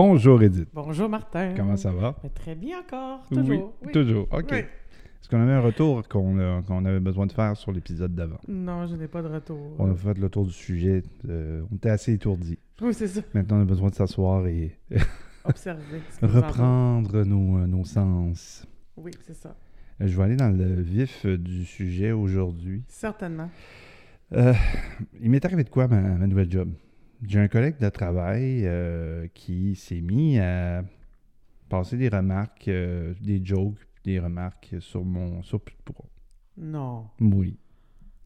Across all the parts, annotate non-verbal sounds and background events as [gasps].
Bonjour Edith. Bonjour Martin. Comment ça va? Très bien encore, toujours. Oui. toujours. OK. Oui. Est-ce qu'on avait un retour qu'on avait besoin de faire sur l'épisode d'avant? Non, je n'ai pas de retour. On a fait le tour du sujet. euh, on était assez étourdis. Oui, c'est ça. Maintenant, on a besoin de s'asseoir et [laughs] Observer. reprendre nos, euh, nos sens. Oui, c'est ça. Euh, Je vais aller dans le vif du sujet aujourd'hui. Certainement. Euh, il m'est arrivé de quoi, ma, ma nouvelle job? J'ai un collègue de travail euh, qui s'est mis à passer des remarques, euh, des jokes, des remarques sur mon de poids. Non. Oui.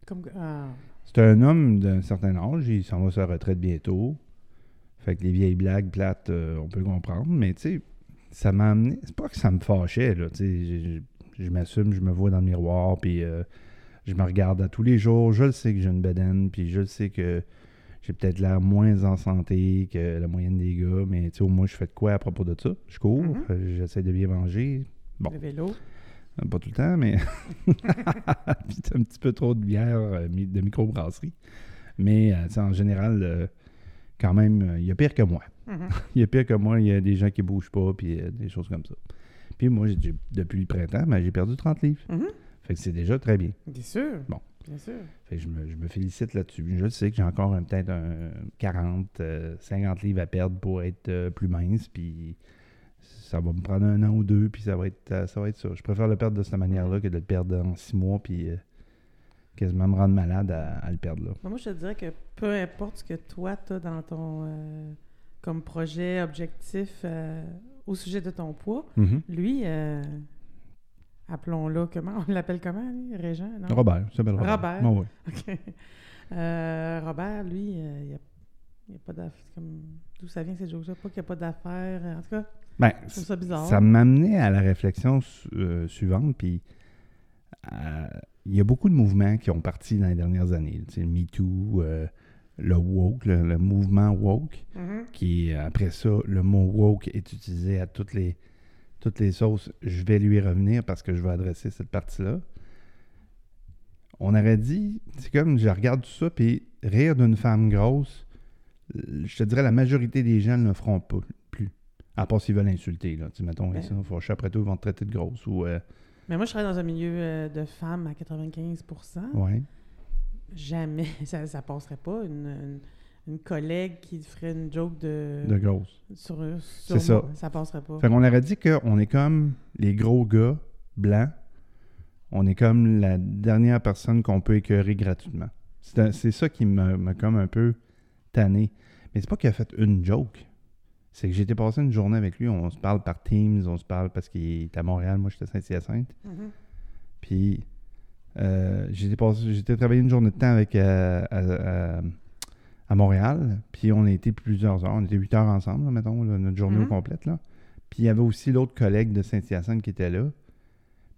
Comme... Ah. C'est un homme d'un certain âge, il s'en va sur la retraite bientôt. Fait que les vieilles blagues plates, euh, on peut comprendre, mais tu sais, ça m'a amené. C'est pas que ça me fâchait, là. Tu sais, je- m'assume, je me vois dans le miroir, puis je me regarde à tous les jours. Je le sais que j'ai une bedaine, puis je le sais que j'ai peut-être l'air moins en santé que la moyenne des gars, mais tu sais, au moins, je fais de quoi à propos de ça? Je cours, Mhm. euh, j'essaie de bien manger. Bon. Le vélo. Euh, Pas tout le temps, mais. [laughs] Puis un petit peu trop de bière euh, de microbrasserie. Mais tu sais, en général, quand même, il y a pire que moi. Mhm. [laughs] Il y a pire que moi, il y a des gens qui bougent pas, puis des choses comme ça. Puis moi, depuis le printemps, ben, j'ai perdu 30 livres. Mhm. Fait que c'est déjà très bien. Bien sûr. Bon. Bien sûr. Fait que je me, je me félicite là-dessus. Je sais que j'ai encore peut-être un 40, euh, 50 livres à perdre pour être euh, plus mince, puis ça va me prendre un an ou deux, puis ça va être euh, ça. Va être ça. Je préfère le perdre de cette manière-là que de le perdre en six mois, puis euh, quasiment me rendre malade à, à le perdre là. Moi, je te dirais que peu importe ce que toi, tu as dans ton... euh, comme projet, objectif euh, au sujet de ton poids, lui, euh, appelons-le comment? On l'appelle comment, lui? Régent? Non? Robert, ça s'appelle Robert. Robert. [laughs] Euh, Robert, lui, euh, il n'y a, il pas d'affaires. D'où ça vient, ces jokes-là? Pas qu'il n'y a pas d'affaires. euh, En tout cas, Ben, je trouve ça bizarre. ça m'amenait à la réflexion su- euh, suivante, puis il y a beaucoup de mouvements qui ont parti dans les dernières années. Le MeToo, le woke, le, le mouvement woke. Mhm. qui après ça, le mot woke est utilisé à toutes les, toutes les sauces. Je vais lui revenir parce que je vais adresser cette partie-là. On aurait dit, c'est comme je regarde tout ça, puis rire d'une femme grosse, je te dirais la majorité des gens ne le feront pas plus. À part s'ils veulent insulter. Là. Tu mettons, Ben. ici, fâché, après tout, ils vont te traiter de grosse. Ou, euh, Mais moi, je travaille dans un milieu euh, de femmes à 95 ouais. Jamais [laughs] ça, ça passerait pas. Une, une, une collègue qui ferait une joke de, de grosse. sur, sur C'est moi, ça. ça passerait pas. Fait qu'on aurait dit qu'on est comme les gros gars blancs. On est comme la dernière personne qu'on peut écœurer gratuitement. C'est un- c'est ça qui m'a m'a comme un peu tanné. Mais c'est pas qu'il a fait une joke. C'est que été passer une journée avec lui. On se parle par Teams, on se parle parce qu'il est à Montréal. Moi, j'étais à Saint-Hyacinthe. Mhm. Puis euh, été passé- j'ai été travailler une journée de temps avec euh, à, à- à Montréal. Puis on a été plusieurs heures. On était huit heures ensemble, là, mettons, là, notre journée au Mhm. complète. Là. Puis il y avait aussi l'autre collègue de Saint-Hyacinthe qui était là.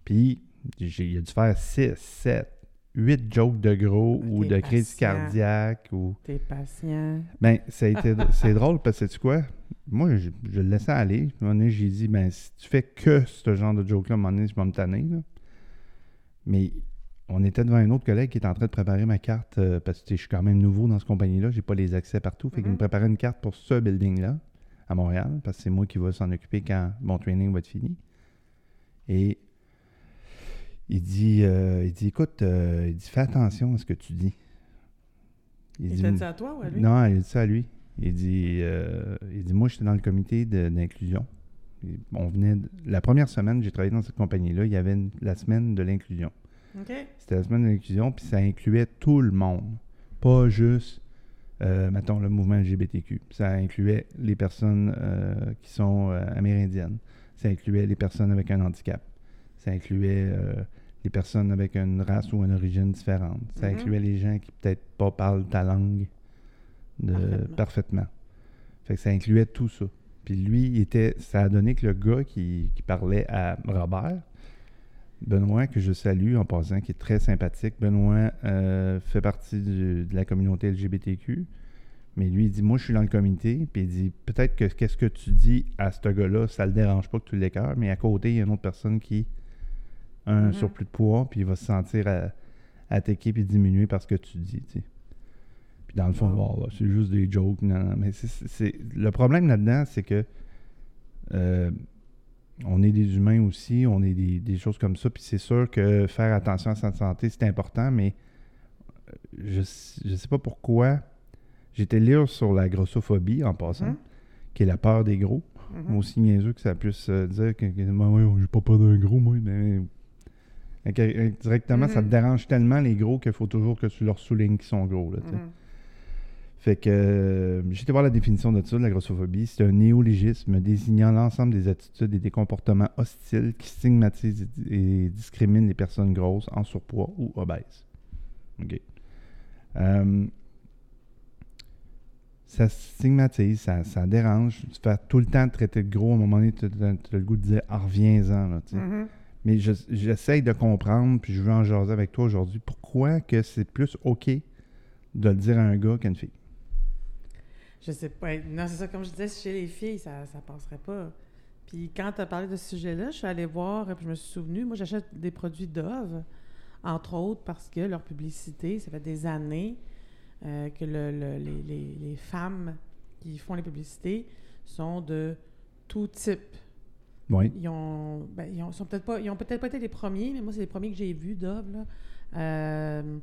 Puis j'ai- il a dû faire 6, 7, 8 jokes de gros ou Ok, de crise cardiaque. Ou... T'es patient. Ben, c'est [laughs] drôle parce que tu quoi? Moi, je, je le laissais aller. À un moment donné, j'ai dit, ben, si tu fais que ce genre de joke-là, à un moment donné, je vais me tanner. là. Mais on était devant un autre collègue qui était en train de préparer ma carte euh, parce que je suis quand même nouveau dans cette compagnie-là. J'ai pas les accès partout. Fait qu'il me préparait une carte pour ce building-là à Montréal parce que c'est moi qui vais s'en occuper quand mon training va être fini. Et il dit, euh, il dit écoute, euh, il dit, fais attention à ce que tu dis. Il dit, t'a dit à toi ou à lui? non, il dit ça à lui. Il dit, euh, il dit moi, j'étais dans le comité d'inclusion. On venait de- la première semaine, j'ai travaillé dans cette compagnie-là, il y avait une- la semaine de l'inclusion. C'était la semaine de l'inclusion, puis ça incluait tout le monde. Pas juste, euh, mettons, le mouvement LGBTQ. Ça incluait les personnes euh, qui sont euh, amérindiennes. Ça incluait les personnes avec un handicap. Ça incluait les personnes avec une race ou une origine différente. Ça Mhm. incluait les gens qui peut-être pas parlent ta langue de- Parfaitement. parfaitement. Fait que ça incluait tout ça. Puis lui, il était, ça a donné que le gars qui, qui parlait à Robert, Benoît, que je salue en passant, qui est très sympathique. Benoît euh, fait partie du- de la communauté LGBTQ. Mais lui, il dit Moi, je suis dans le comité. Puis il dit Peut-être que qu'est-ce que tu dis à ce gars-là, ça le dérange pas que tu l'écœures. Mais à côté, il y a une autre personne qui a un Mhm. surplus de poids. Puis il va se sentir à- attaqué puis diminué par ce que tu dis. tu sais. Puis dans le fond, Wow. c'est juste des jokes. Non, non, mais c'est- le problème là-dedans, c'est que Euh, on est des humains aussi, on est des, choses comme ça. Puis c'est sûr que faire attention à sa santé, c'est important, mais je ne sais pas pourquoi. J'étais lire sur la grossophobie en passant, hum. qui est la peur des gros. Mm Aussi niaiseux que ça puisse euh, dire que, moi, j'ai pas peur d'un gros, moi. Mais, directement, ça te mm-hmm. dérange tellement les gros qu'il faut toujours que tu leur soulignes qu'ils sont gros. Là, mm-hmm. Fait que euh, été voir la définition de ça, de la grossophobie. C'est un néologisme désignant l'ensemble des attitudes et des comportements hostiles qui stigmatisent et discriminent les personnes grosses, en surpoids ou obèses. OK. Euh, ça stigmatise, ça, dérange. Tu fais tout le temps traiter de gros. À un moment donné, tu as, le goût de dire ah, reviens-en. Mm-hmm. Mais j'essaye de comprendre, puis je veux en jaser avec toi aujourd'hui, pourquoi que c'est plus OK de le dire à un gars qu'à une fille? Je sais pas. Non, c'est ça, comme je disais, chez les filles, ça ne passerait pas. Puis quand tu as parlé de ce sujet-là, je suis allée voir, et puis je me suis souvenu, moi j'achète des produits Dove, entre autres parce que leur publicité, ça fait des années euh, que les, femmes qui font les publicités sont de tout type. Oui. Ils ont, ben, ils ont, sont peut-être pas, ils ont peut-être pas été les premiers, mais moi c'est les premiers que j'ai vus Dove là. Euh,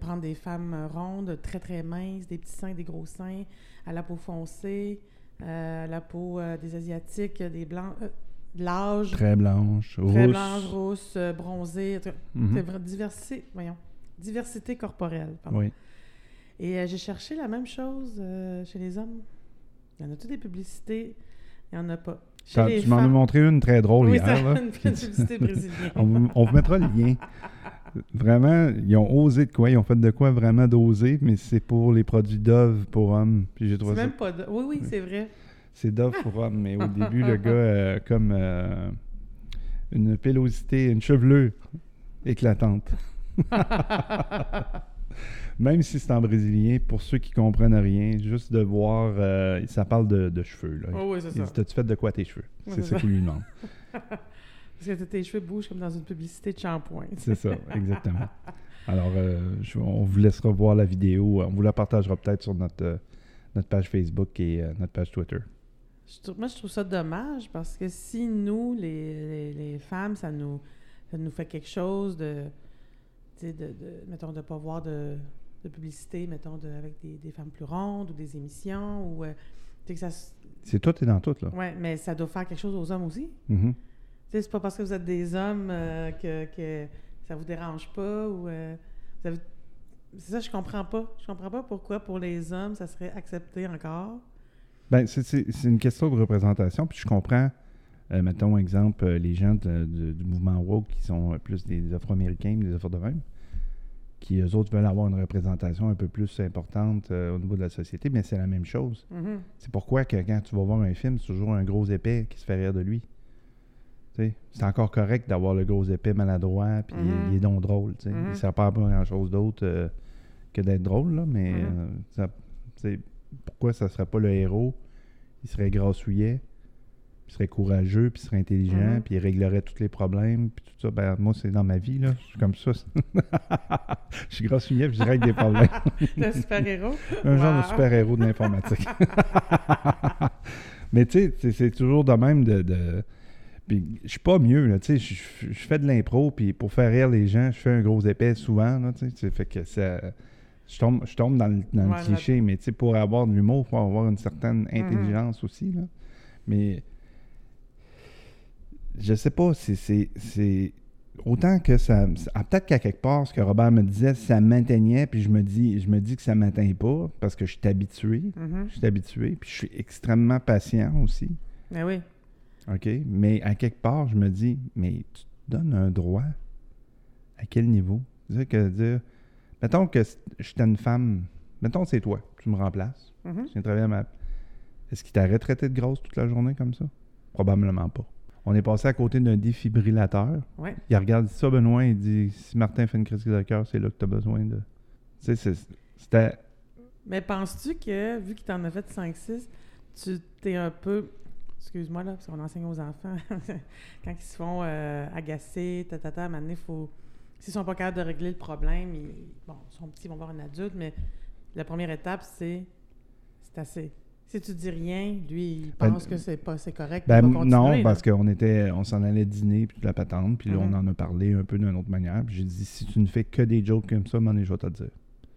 prendre des femmes rondes, très très minces, des petits seins, des gros seins, à la peau foncée, euh, à la peau euh, des asiatiques, des blancs, de l'âge. Très blanche, rousse. Très blanche, rousse, bronzée. Mm diversité, voyons, diversité corporelle. Pardon. Oui. Et euh, j'ai cherché la même chose euh, chez les hommes. Il y en a toutes des publicités, il n'y en a pas. tu m'en as montré une très drôle oui, hier. Là. une publicité brésilienne. [laughs] on, on, vous mettra le lien. [laughs] Vraiment, ils ont osé de quoi? Ils ont fait de quoi vraiment d'oser, mais c'est pour les produits Dove pour hommes. Puis j'ai trouvé même pas Dove. Oui, oui, c'est vrai. C'est Dove pour hommes, mais au début, le [laughs] gars, euh, comme une pilosité, une chevelure éclatante. [laughs] Même si c'est en brésilien, pour ceux qui comprennent rien, juste de voir, euh, ça parle de, cheveux. Là. Oh oui, c'est ça. T'as-tu fait de quoi tes cheveux? c'est ça qu'il lui demande. [laughs] Parce que tes cheveux bougent comme dans une publicité de shampoing. C'est ça, exactement. [laughs] Alors, euh, on vous laissera voir la vidéo. On vous la partagera peut-être sur notre, euh, notre page Facebook et notre page Twitter. moi, je trouve ça dommage parce que si nous, les, les, femmes, ça nous, ça nous fait quelque chose de, de, de mettons, de ne pas voir de, de publicité, mettons, avec des, femmes plus rondes ou des émissions. ou euh. C'est tout et dans tout, là. Oui, mais ça doit faire quelque chose aux hommes aussi. Mm-hmm. C'est pas parce que vous êtes des hommes euh, que, que ça vous dérange pas ou... Euh, c'est ça, je comprends pas. Je comprends pas pourquoi pour les hommes, ça serait accepté encore. Ben, c'est une question de représentation, puis je comprends... mettons, exemple, les gens du mouvement woke qui sont plus des Afro-Américains, des afro de même qui eux autres veulent avoir une représentation un peu plus importante euh, au niveau de la société, mais c'est la même chose. Mm-hmm. C'est pourquoi que quand tu vas voir un film, c'est toujours un gros épais qui se fait rire de lui. C'est encore correct d'avoir le gros épais maladroit, puis il, est mm-hmm. donc drôle. Mm-hmm. Il ne sert pas à grand-chose d'autre euh, que d'être drôle, là, mais euh, pourquoi ça ne serait pas le héros? Il serait grassouillet il serait courageux, puis il serait intelligent, mhm. puis il réglerait tous les problèmes, puis tout ça. Ben, moi, c'est dans ma vie, là. Je suis comme ça. [laughs] je suis grassouillet, puis je règle des problèmes. [laughs] un super-héros? un genre de super-héros de l'informatique. [laughs] Mais tu sais, c'est toujours de même de... de... Puis je suis pas mieux, là, tu sais, je, fais de l'impro, puis pour faire rire les gens, je fais un gros épais souvent, là, tu sais, fait que ça... Je tombe, je tombe dans le, cliché, mais tu sais, pour avoir de l'humour, il faut avoir une certaine mhm. intelligence aussi, là. Mais je sais pas, c'est. Autant que ça. Ah, peut-être qu'à quelque part, ce que Robert me disait, ça m'atteignait, puis je me dis, je me dis que ça m'atteint pas, parce que je suis habitué. Mm-hmm. Je suis habitué, puis je suis extrêmement patient aussi. Mais ben oui. OK? Mais à quelque part, je me dis, mais tu te donnes un droit? À quel niveau? C'est que dire. Mettons que j'étais une femme. Mettons c'est toi, tu me remplaces. Mm-hmm. Je viens travailler à ma. Est-ce qu'il t'aurait traité de grosse toute la journée comme ça? Probablement pas. On est passé à côté d'un défibrillateur. Ouais. Il regarde ça, Benoît, il dit si Martin fait une crise de cœur, c'est là que tu as besoin de. Tu sais, c'était. Mais penses-tu que, vu qu'il t'en a fait 5-6, tu t'es un peu. Excuse-moi, là, parce qu'on enseigne aux enfants. [laughs] Quand ils se font euh, agacer, tatata, moment donné, faut. S'ils sont pas capables de régler le problème, ils, bon, ils sont petits, ils vont voir un adulte, mais la première étape, c'est. C'est assez. Si tu dis rien, lui, il ben, pense que c'est pas c'est correct. Ben, non, parce qu'on était, on s'en allait dîner puis la patente, puis là, on mm-hmm. en a parlé un peu d'une autre manière. Puis j'ai dit si tu ne fais que des jokes comme ça, m'en je vais te le dire.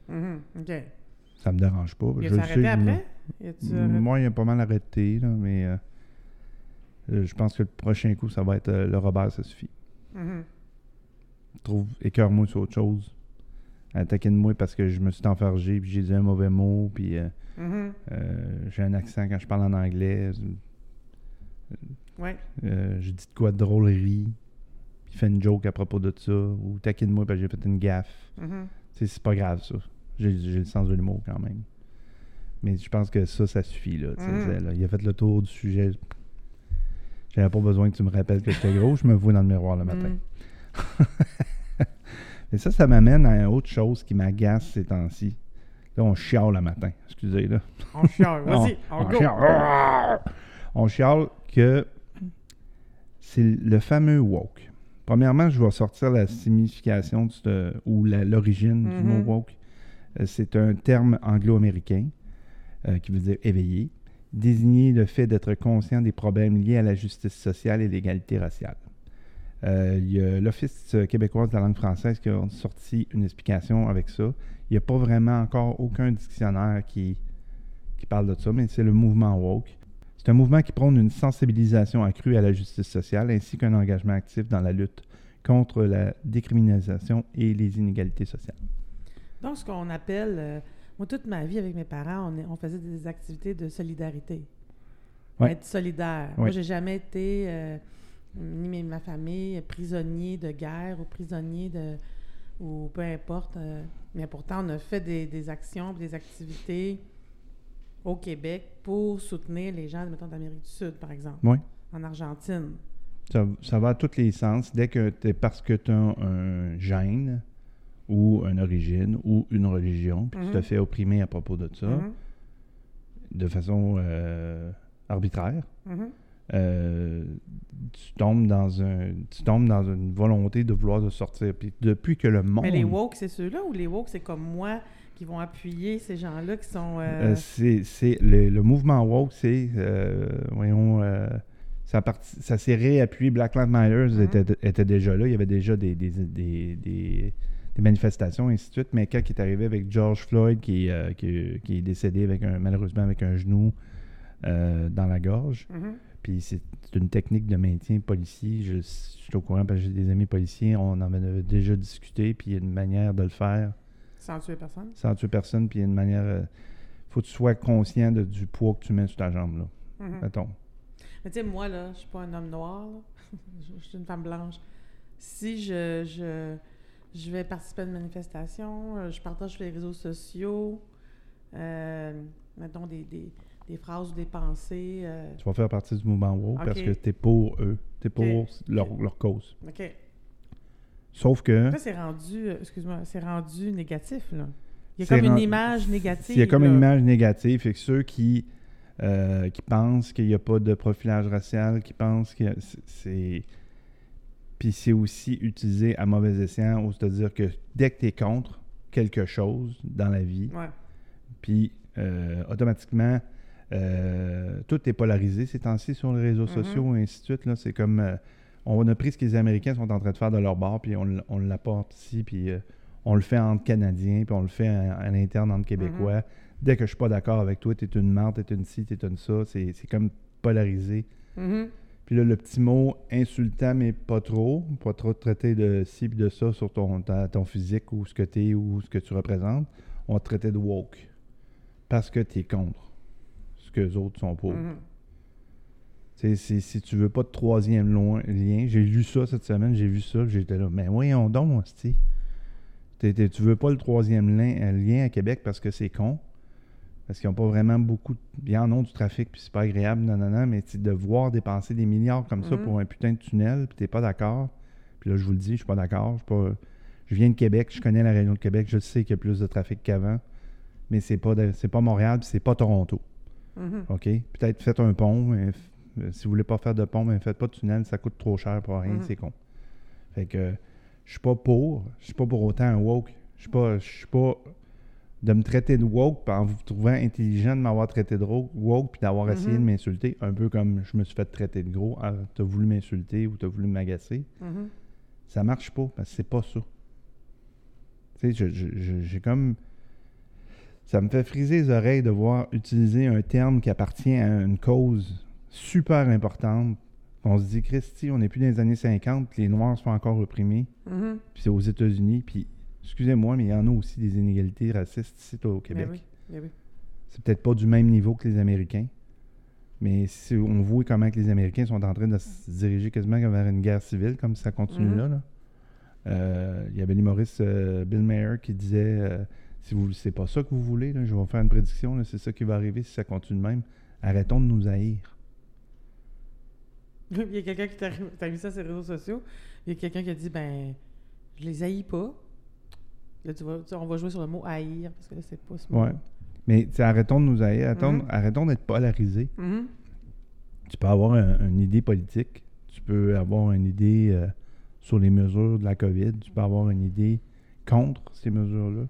Mm-hmm. OK. Ça me dérange pas. Il a arrêté après? Moi, il a pas mal arrêté, là, mais euh, je pense que le prochain coup, ça va être euh, le Robert, ça suffit. Mm-hmm. Trouve écœure-moi sur autre chose. Attaquer de moi parce que je me suis enfargé, puis j'ai dit un mauvais mot, puis Mm-hmm. Euh, j'ai un accent quand je parle en anglais. Ouais. Euh, je dis de quoi de drôlerie. Puis fait une joke à propos de ça. Ou taquine moi parce que j'ai fait une gaffe. Mm-hmm. C'est pas grave, ça. J'ai le sens de l'humour quand même. Mais je pense que ça, ça suffit. Là, mm-hmm. Il a fait le tour du sujet. J'avais pas besoin que tu me rappelles que j'étais gros. Je me vois dans le miroir le matin. [laughs] Mais ça, ça m'amène à autre chose qui m'agace ces temps-ci. Là, on chiale le matin. Excusez, là. On chiale, [laughs] vas-y, on, on, chiale. on chiale que c'est le fameux woke. Premièrement, je vais sortir la signification ou l'origine du mot mm-hmm. woke. Euh, c'est un terme anglo-américain euh, qui veut dire éveillé, désigner le fait d'être conscient des problèmes liés à la justice sociale et l'égalité raciale. Euh, il y a l'Office québécois de la langue française qui a sorti une explication avec ça. Il n'y a pas vraiment encore aucun dictionnaire qui, qui parle de ça, mais c'est le mouvement woke. C'est un mouvement qui prône une sensibilisation accrue à la justice sociale ainsi qu'un engagement actif dans la lutte contre la décriminalisation et les inégalités sociales. Donc, ce qu'on appelle, euh, moi, toute ma vie avec mes parents, on, on faisait des activités de solidarité. Être solidaire. Moi, j'ai jamais été, euh, ni ma famille, prisonnier de guerre ou prisonnier de, ou peu importe. Euh, mais pourtant, on a fait des, actions, des activités au Québec pour soutenir les gens, mettons, d'Amérique du Sud, par exemple. Oui. En Argentine. Ça, va à tous les sens. Dès que tu parce que tu as un gène ou une origine ou une religion, puis tu te mhm. fais opprimer à propos de ça, mhm. de façon euh, arbitraire, mhm. euh, tu tombes dans un tu tombes dans une volonté de vouloir de sortir. Puis depuis que le monde. Mais les woke, c'est ceux-là ou les woke, c'est comme moi qui vont appuyer ces gens-là qui sont. Euh... c'est le, le, mouvement woke, c'est voyons. Ça, ça s'est réappuyé. Black Lives Matter était, était, déjà là. Il y avait déjà des, des, des, des, manifestations, et ainsi de suite. Mais quand il est arrivé avec George Floyd, qui, qui, qui est décédé avec un, malheureusement avec un genou dans la gorge, mm-hmm. Puis c'est une technique de maintien policier. Je, suis au courant parce que j'ai des amis policiers. On en avait déjà discuté. Puis il y a une manière de le faire. Sans tuer personne? Sans tuer personne. Puis il y a une manière. Il euh, faut que tu sois conscient du poids que tu mets sur ta jambe. Là. Mm-hmm. Mettons. Mais tu sais, moi, là, je suis pas un homme noir. [laughs] je suis une femme blanche. Si je, je, je vais participer à une manifestation, euh, je partage sur les réseaux sociaux, euh, mettons des, des des phrases ou des pensées. Euh, tu vas faire partie du mouvement WOW parce que tu es pour eux. Tu es pour leur, leur, cause. OK. Sauf que. Ça, c'est rendu, excuse-moi, c'est rendu négatif, là. Il y a comme une image négative. Il y a comme une image négative. Fait que ceux qui, euh, qui pensent qu'il n'y a pas de profilage racial, qui pensent que c'est. Puis c'est aussi utilisé à mauvais escient, c'est-à-dire que dès que tu es contre quelque chose dans la vie, puis automatiquement, euh, tout est polarisé ces temps-ci sur les réseaux mhm. sociaux et ainsi de suite. C'est comme euh, on a pris ce que les Américains sont en train de faire de leur bord, puis on, on l'apporte ici, puis euh, on le fait entre Canadiens, puis on le fait à, l'interne entre Québécois. Mhm. Dès que je suis pas d'accord avec toi, tu es une tu es une ci, es une ça, c'est, comme polarisé. Mhm. Puis là, le petit mot insultant, mais pas trop. Pas trop traiter de ci et de ça sur ton, ton physique ou ce que tu es ou ce que tu représentes. On va te traiter de woke. Parce que tu es contre que les autres sont pour. Mm Si tu veux pas de troisième lien, j'ai lu ça cette semaine, j'ai vu ça, j'étais là, mais voyons donc, tu tu veux pas le troisième lien, euh, lien à Québec parce que c'est con, parce qu'ils n'ont pas vraiment beaucoup, de, ils en ont du trafic, puis c'est pas agréable, non, non, non, mais de voir dépenser des milliards comme ça mm-hmm. pour un putain de tunnel, puis t'es pas d'accord, puis là, je vous le dis, je suis pas d'accord, je Je viens de Québec, je connais la région de Québec, je sais qu'il y a plus de trafic qu'avant, mais c'est pas, pas Montréal, c'est pas Toronto. Mm-hmm. OK? Peut-être faites un pont, mais si vous voulez pas faire de pont, mais faites pas de tunnel, ça coûte trop cher pour rien, mm-hmm. c'est con. Fait que je suis pas pour, je suis pas pour autant un woke. Je suis pas, je suis pas de me traiter de woke, en vous trouvant intelligent de m'avoir traité de woke, puis d'avoir essayé de m'insulter, un peu comme je me suis fait traiter de gros, ah, t'as voulu m'insulter ou t'as voulu m'agacer, Mhm. ça marche pas, parce que c'est pas ça. Tu sais, j'ai comme... Ça me fait friser les oreilles de voir utiliser un terme qui appartient à une cause super importante. On se dit, Christy, on n'est plus dans les années 50, puis les Noirs sont encore opprimés, Mhm. puis c'est aux États-Unis, puis excusez-moi, mais il y en a aussi des inégalités racistes ici au Québec. Ben oui, ben oui. C'est peut-être pas du même niveau que les Américains, mais si on voit comment que les Américains sont en train de se diriger quasiment vers une guerre civile, comme ça continue Mhm. là. là. Euh, Il y avait l'humoriste euh, Bill Mayer qui disait euh, si vous c'est pas ça que vous voulez, là, je vais faire une prédiction, c'est ça qui va arriver si ça continue de même. Arrêtons de nous haïr. [laughs] Il y a quelqu'un qui t'a vu ça sur les réseaux sociaux. Il y a quelqu'un qui a dit ben je les haïs pas. Là, tu on va jouer sur le mot haïr parce que là, c'est pas ce mot. Ouais. Mais arrêtons de nous haïr, arrêtons, Mhm. arrêtons d'être polarisés. Mhm. Tu peux avoir un- une idée politique, tu peux avoir une idée euh, sur les mesures de la COVID, tu peux avoir une idée contre ces mesures-là.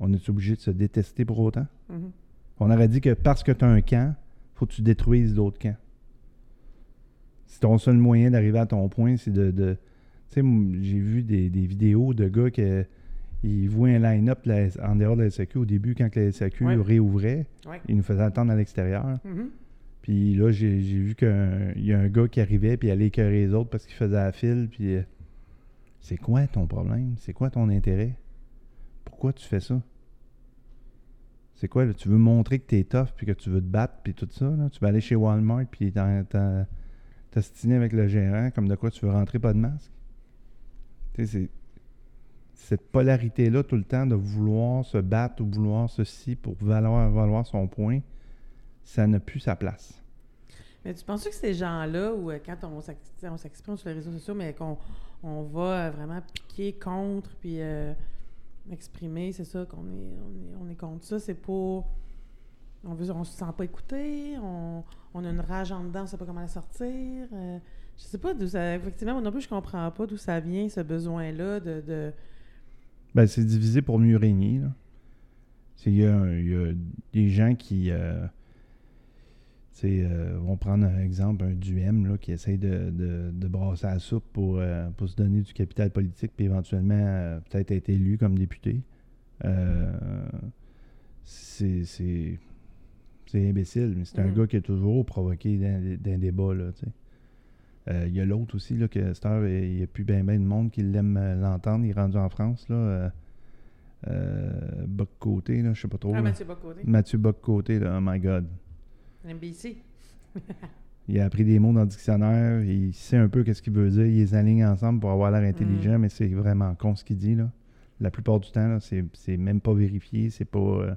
On est obligé de se détester pour autant. Mhm. On aurait dit que parce que tu as un camp, faut que tu détruises d'autres camps. Si ton seul moyen d'arriver à ton point, c'est de. de- tu sais, j'ai vu des, des vidéos de gars qui ils voient un line-up en dehors de la SAQ au début, quand la SAQ Ouais. réouvrait, Ouais. ils nous faisaient attendre à l'extérieur. Mhm. Puis là, j'ai vu qu'il y a un gars qui arrivait, puis il allait écœurer les autres parce qu'il faisait la file. Puis euh, c'est quoi ton problème? C'est quoi ton intérêt? Pourquoi tu fais ça? C'est quoi, là? Tu veux montrer que t'es tough, puis que tu veux te battre, puis tout ça, là? Tu vas aller chez Walmart, puis t'ostiner avec le gérant, comme de quoi tu veux rentrer pas de masque? Tu sais, c'est... Cette polarité-là, tout le temps, de vouloir se battre ou vouloir ceci pour valoir, valoir son point, ça n'a plus sa place. Mais tu penses que ces gens-là, ou euh, quand on s'ex- on s'exprime sur les réseaux sociaux, mais qu'on on va euh, vraiment piquer contre, puis euh, exprimer, c'est ça, qu'on est, on est, on est contre ça, c'est pour. On veut, on se sent pas écouté, on, on a une rage en dedans, on sait pas comment la sortir. euh, je sais pas d'où ça. Effectivement, moi non plus, je comprends pas d'où ça vient, ce besoin-là de Ben, c'est divisé pour mieux régner. Il y, y a des gens qui euh, sais, euh, vont prendre un exemple, un duem là, qui essaye de, de, de brasser la soupe pour, euh, pour se donner du capital politique puis éventuellement euh, peut-être être élu comme député. C'est imbécile, mais c'est un Mhm. gars qui a toujours provoqué d'un débat. Là, tu sais. Euh, Il y a l'autre aussi, là, que cette heure, il n'y a plus bien ben de monde qui l'aime euh, l'entendre. Il est rendu en France. Là, euh, euh, Boc-Côté, là, je sais pas trop. Ah, là. Mathieu Bocoté, Mathieu Boc-Côté, là, oh my God. NBC. [laughs] Il a appris des mots dans le dictionnaire, il sait un peu qu'est-ce qu'il veut dire, il les aligne ensemble pour avoir l'air intelligent, mais c'est vraiment con ce qu'il dit. Là. La plupart du temps, là, c'est, c'est même pas vérifié, c'est pas. euh,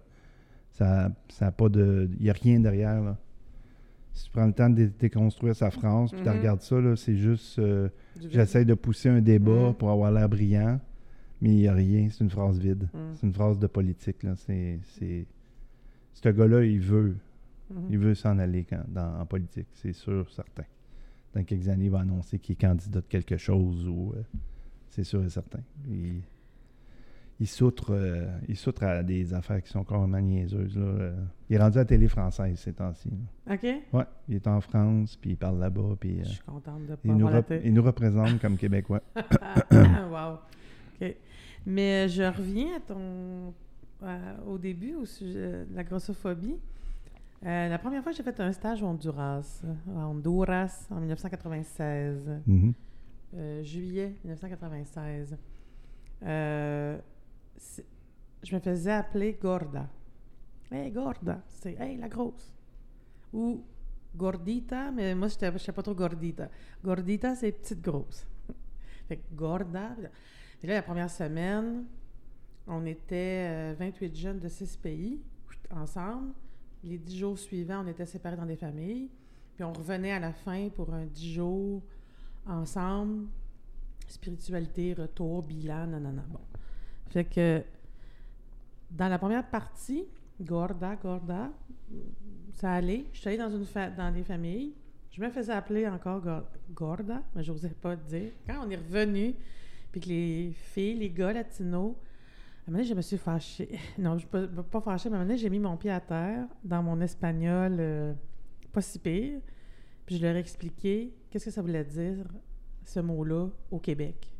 ça, ça a pas de. Il n'y a rien derrière. Là. Si tu prends le temps de dé- déconstruire sa phrase, puis tu Mhm. regardes ça, c'est juste. euh, j'essaie de pousser un débat Mhm. pour avoir l'air brillant, mais il n'y a rien, c'est une phrase vide. Mhm. C'est une phrase de politique. Là. C'est. Ce gars-là, il veut. Mhm. Il veut s'en aller quand- dans, en politique, c'est sûr, certain. Dans quelques années, il va annoncer qu'il est candidat de quelque chose ou euh, c'est sûr et certain. Il, il s'outre euh, il s'outre à des affaires qui sont carrément niaiseuses. Là. Euh, Il est rendu à la télé française ces temps-ci. là. OK? Ouais, il est en France, puis il parle là-bas, puis euh, Je suis contente de pas il, nous rep- il nous représente comme Québécois. [laughs] wow. OK. Mais je reviens à ton, au début au sujet de la grossophobie. La première fois que j'ai fait un stage au Honduras, à Honduras, en 1996, Mhm. euh, juillet 1996, euh, c'est- je me faisais appeler Gorda. Hey, Gorda, c'est Hey, la grosse. Ou Gordita, mais moi, je ne sais pas trop Gordita. Gordita, c'est petite grosse. [laughs] fait que Gorda. Et là, la première semaine, on était euh, 28 jeunes de 6 pays ensemble. Les 10 jours suivants, on était séparés dans des familles. Puis on revenait à la fin pour un 10 jours ensemble. Spiritualité, retour, bilan, nanana. Bon. Fait que dans la première partie, Gorda, Gorda, ça allait. Je suis allée dans, une dans des familles. Je me faisais appeler encore Gor- Gorda, mais je n'osais pas dire. Quand on est revenu, puis que les filles, les gars latinos un moment donné, je me suis fâchée. [laughs] Non, je ne pas fâchée, mais à un moment donné, j'ai mis mon pied à terre dans mon espagnol euh, pas si pire. Puis je leur ai expliqué qu'est-ce que ça voulait dire, ce mot-là, au Québec.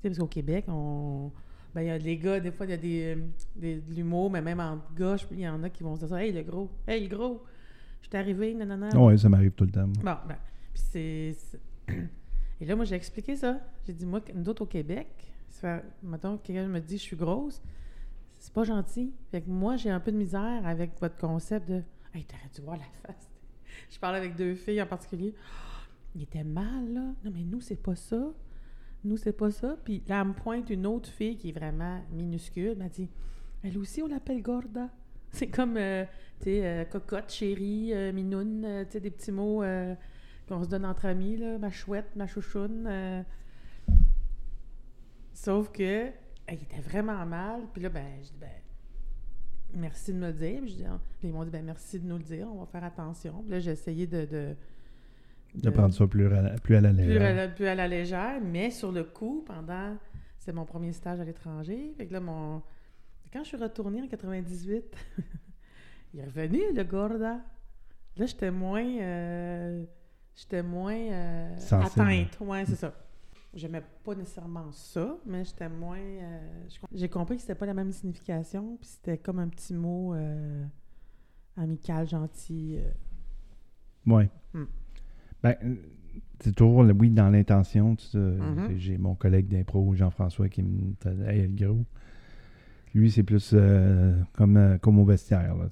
Tu sais, parce qu'au Québec, on. Ben, il y a des gars, des fois, il y a des, des de l'humour, mais même en gauche, il y en a qui vont se dire Hey, le gros, hey, le gros, je suis arrivé, nanana. Oui, ça m'arrive tout le temps. Bon, ben, puis c'est. [clears throat] Et là, moi, j'ai expliqué ça. J'ai dit, moi, nous autres au Québec, fait, mettons, quelqu'un me dit je suis grosse, c'est pas gentil. Fait que moi, j'ai un peu de misère avec votre concept de Hey, t'aurais dû voir la face. [laughs] je parlais avec deux filles en particulier. il était mal, là. Non, mais nous, c'est pas ça. Nous, c'est pas ça. Puis là, elle me pointe une autre fille qui est vraiment minuscule. Elle m'a dit Elle aussi, on l'appelle Gorda. [laughs] C'est comme, euh, tu sais, euh, cocotte, chérie, euh, minoune, tu sais, des petits mots qu'on se donne entre amis, là. Ma chouette, ma chouchoune. Sauf que, il était vraiment mal. Puis là, ben, je dis, ben, merci de me le dire. Puis, ah. ils m'ont dit, ben, merci de nous le dire, on va faire attention. Puis là, j'ai essayé de, prendre ça plus à, plus à la légère. Plus à la, légère, mais sur le coup, pendant. C'est mon premier stage à l'étranger. Fait que là, mon. Quand je suis retournée en 98, [laughs] il est revenu, le Gorda. Là, j'étais moins. Euh, j'étais moins euh, atteinte. Ouais, c'est ça. J'aimais pas nécessairement ça, mais j'étais moins. Euh, j'ai compris que c'était pas la même signification, puis c'était comme un petit mot euh, amical, gentil. Euh. Oui. Hmm. Ben, c'est toujours, oui, dans l'intention. Mm-hmm. J'ai mon collègue d'impro, Jean-François, qui me dit Hey, le gros. Lui, c'est plus comme, comme au vestiaire. Là,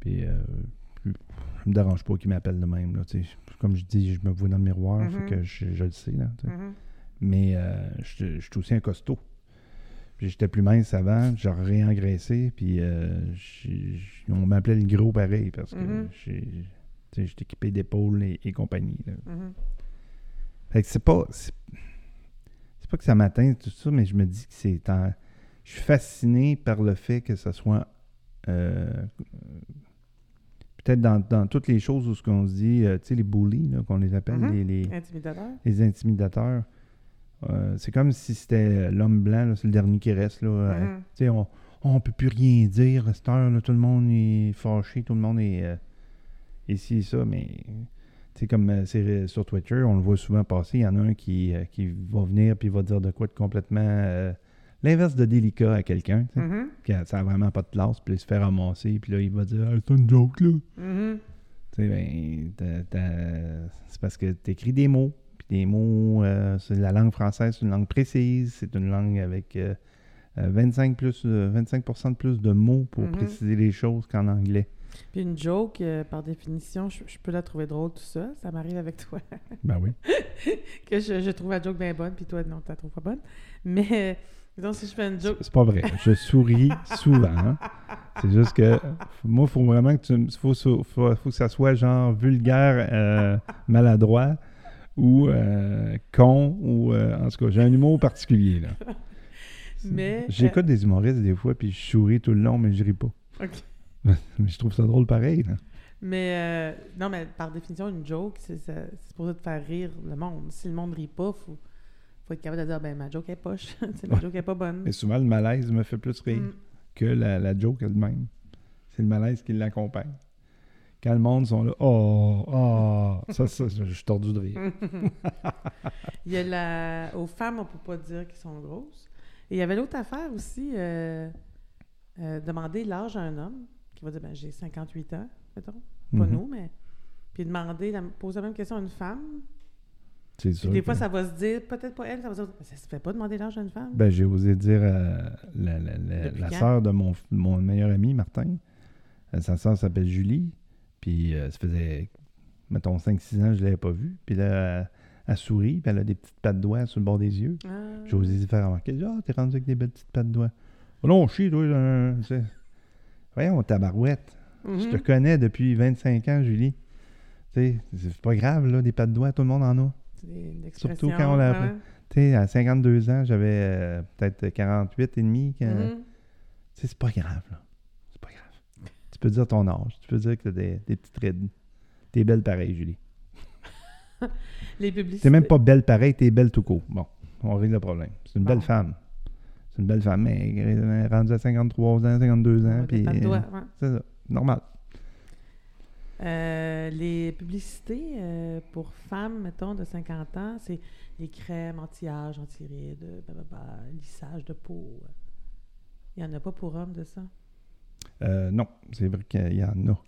Puis, me dérange pas qu'il m'appelle de même. Là, comme je dis, je me vois dans le miroir, mm que je, le sais. Là, mm-hmm. Mais euh, je, suis aussi un costaud. J'étais plus mince avant, j'ai réengraissé, puis euh, on m'appelait le gros pareil parce que mm-hmm. j'étais équipé d'épaules et, compagnie. Mm-hmm. Fait que c'est pas. C'est pas que ça m'atteint tout ça, mais je me dis que c'est. Je suis fasciné par le fait que ça soit euh, peut-être dans, toutes les choses où ce qu'on se dit, euh, tu sais, les bullies, qu'on les appelle, mm-hmm. les, les, intimidateurs. Les intimidateurs. Euh, c'est comme si c'était l'homme blanc, c'est le dernier qui reste. Là, mm-hmm. on ne peut plus rien dire à cette heure, là, tout le monde est fâché, tout le monde est ici ça, mais tu comme c'est sur Twitter, on le voit souvent passer, il y en a un qui, qui va venir puis va dire de quoi de complètement l'inverse de délicat à quelqu'un, mm-hmm. ça n'a vraiment pas de classe, puis il se fait ramasser, puis là, il va dire C'est une joke, là. Mm-hmm. Ben, c'est parce que tu écris des mots, puis des mots, euh, c'est la langue française, c'est une langue précise, c'est une langue avec 25, euh, plus, 25 de plus de mots pour mm-hmm. préciser les choses qu'en anglais. Puis une joke, euh, par définition, je, peux la trouver drôle tout ça. Ça m'arrive avec toi. [laughs] ben oui. [laughs] que je, je, trouve la joke bien bonne, puis toi, non, tu la trouves pas bonne. Mais donc, si je fais une joke. C'est pas vrai. Je souris [laughs] souvent. Hein. C'est juste que moi, il faut vraiment que tu. Faut, faut, faut, que ça soit genre vulgaire, euh, maladroit ou euh, con ou. Euh, en tout cas, j'ai un humour particulier. là. Mais. J'écoute des humoristes des fois, puis je souris tout le long, mais je ris pas. OK. [laughs] mais je trouve ça drôle pareil. Là. Mais non, mais par définition, une joke, c'est pour te faire rire le monde. Si le monde rit pas, faut faut être capable de dire ben ma joke est poche, [laughs] ma joke est pas bonne. Mais souvent le malaise me fait plus rire mm. que la, la joke elle-même. C'est le malaise qui l'accompagne. Quand le monde sont là, oh, oh, ça, ça, je suis tordu de rire. [laughs] il y a la. Aux femmes, on peut pas dire qu'elles sont grosses. Et il y avait l'autre affaire aussi, euh, euh, demander l'âge à un homme, qui va dire ben, j'ai 58 ans, mettons. Pas mm-hmm. nous, mais. Puis demander, poser la même question à une femme, des fois, ça va se dire, peut-être pas elle, ça va se dire, ça se fait pas demander l'âge à une femme. Ben, j'ai osé dire à la, la, la, sœur de mon, mon meilleur ami, Martin. Euh, sa sœur s'appelle Julie. Puis euh, ça faisait, mettons, 5-6 ans je ne l'avais pas vue. Puis là, elle, sourit, puis elle a des petites pattes de doigts sur le bord des yeux. Ah. J'ai osé lui faire remarquer, ah, t'es rendu avec des belles petites pattes de doigts. Oh non, chie, toi. Voyons, tabarouette. barouette. Je te mm-hmm. connais depuis 25 ans, Julie. Tu sais, c'est pas grave, là, des pattes de doigts, tout le monde en a. Surtout quand on l'a appris. Tu sais, à 52 ans, j'avais euh, peut-être 48 et demi. Quand... Mm-hmm. Tu sais, c'est pas grave, là. C'est pas grave. Tu peux dire ton âge. Tu peux dire que t'as des, des petites rides. T'es belle pareil, Julie. [laughs] Les publicités. T'es même pas belle pareil, t'es belle tout court. Bon, on règle le problème. C'est une belle femme. C'est une belle femme, mais elle est rendue à 53 ans, 52 ans. puis, ouais. C'est ça, normal. Euh, les publicités euh, pour femmes, mettons, de 50 ans, c'est les crèmes anti-âge, anti-rides, lissage de peau. Il n'y en a pas pour hommes de ça? Euh, non, c'est vrai qu'il y en a.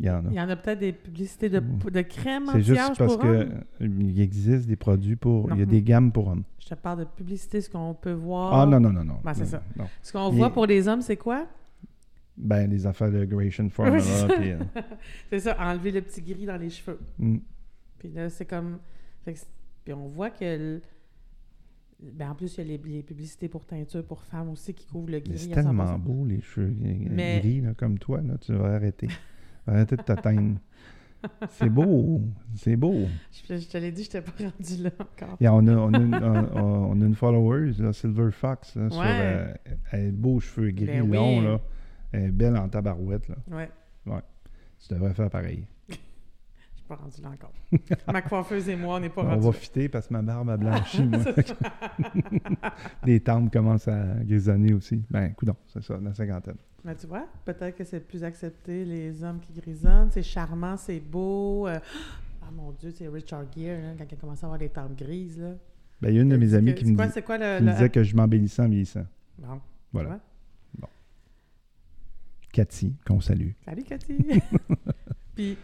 Il y en a. Il y en a peut-être des publicités de, de crème C'est juste parce qu'il existe des produits pour... Il y a des gammes pour hommes. Je te parle de publicité, ce qu'on peut voir... Ah non, non, non, non. Ben, c'est ça. Ce qu'on voit pour les hommes, c'est quoi? Ben, les affaires de Gration [laughs] Formula. Euh, [laughs] c'est ça, enlever le petit gris dans les cheveux. Mm. Puis là, c'est comme. Puis on voit que. Ben, en plus, il y a les, publicités pour teinture pour femmes aussi qui couvrent le gris. C'est tellement beau, les cheveux gris, là, comme toi. Là, tu vas arrêter. [laughs] arrêter de t'atteindre. C'est beau, c'est beau. Je, te l'ai dit, je t'ai pas rendu là encore. on, a, on, a une, on, a une follower, Silver Fox, là, sur euh, elle beaux cheveux gris ben longs. Là. Elle est belle en tabarouette, là. Ouais. Ouais. Tu devrais faire pareil. [laughs] Je suis pas rendu là encore. ma coiffeuse et moi, on n'est pas On va fitter parce que ma barbe a blanchi, [laughs] moi. [laughs] Les tempes commencent à grisonner aussi. Ben, écoute, c'est ça, la cinquantaine. Mais tu vois, peut-être que c'est plus accepté, les hommes qui grisonnent. C'est charmant, c'est beau. [gasps] Ah mon Dieu, c'est Richard Gere, hein, quand il a commencé à avoir les tempes grises. Là. Ben, il y a une de mes amies qui, me, disait que je m'embellissais en vieillissant. Bon. Voilà. Cathy, qu'on salue. Salut Cathy! [laughs] Puis,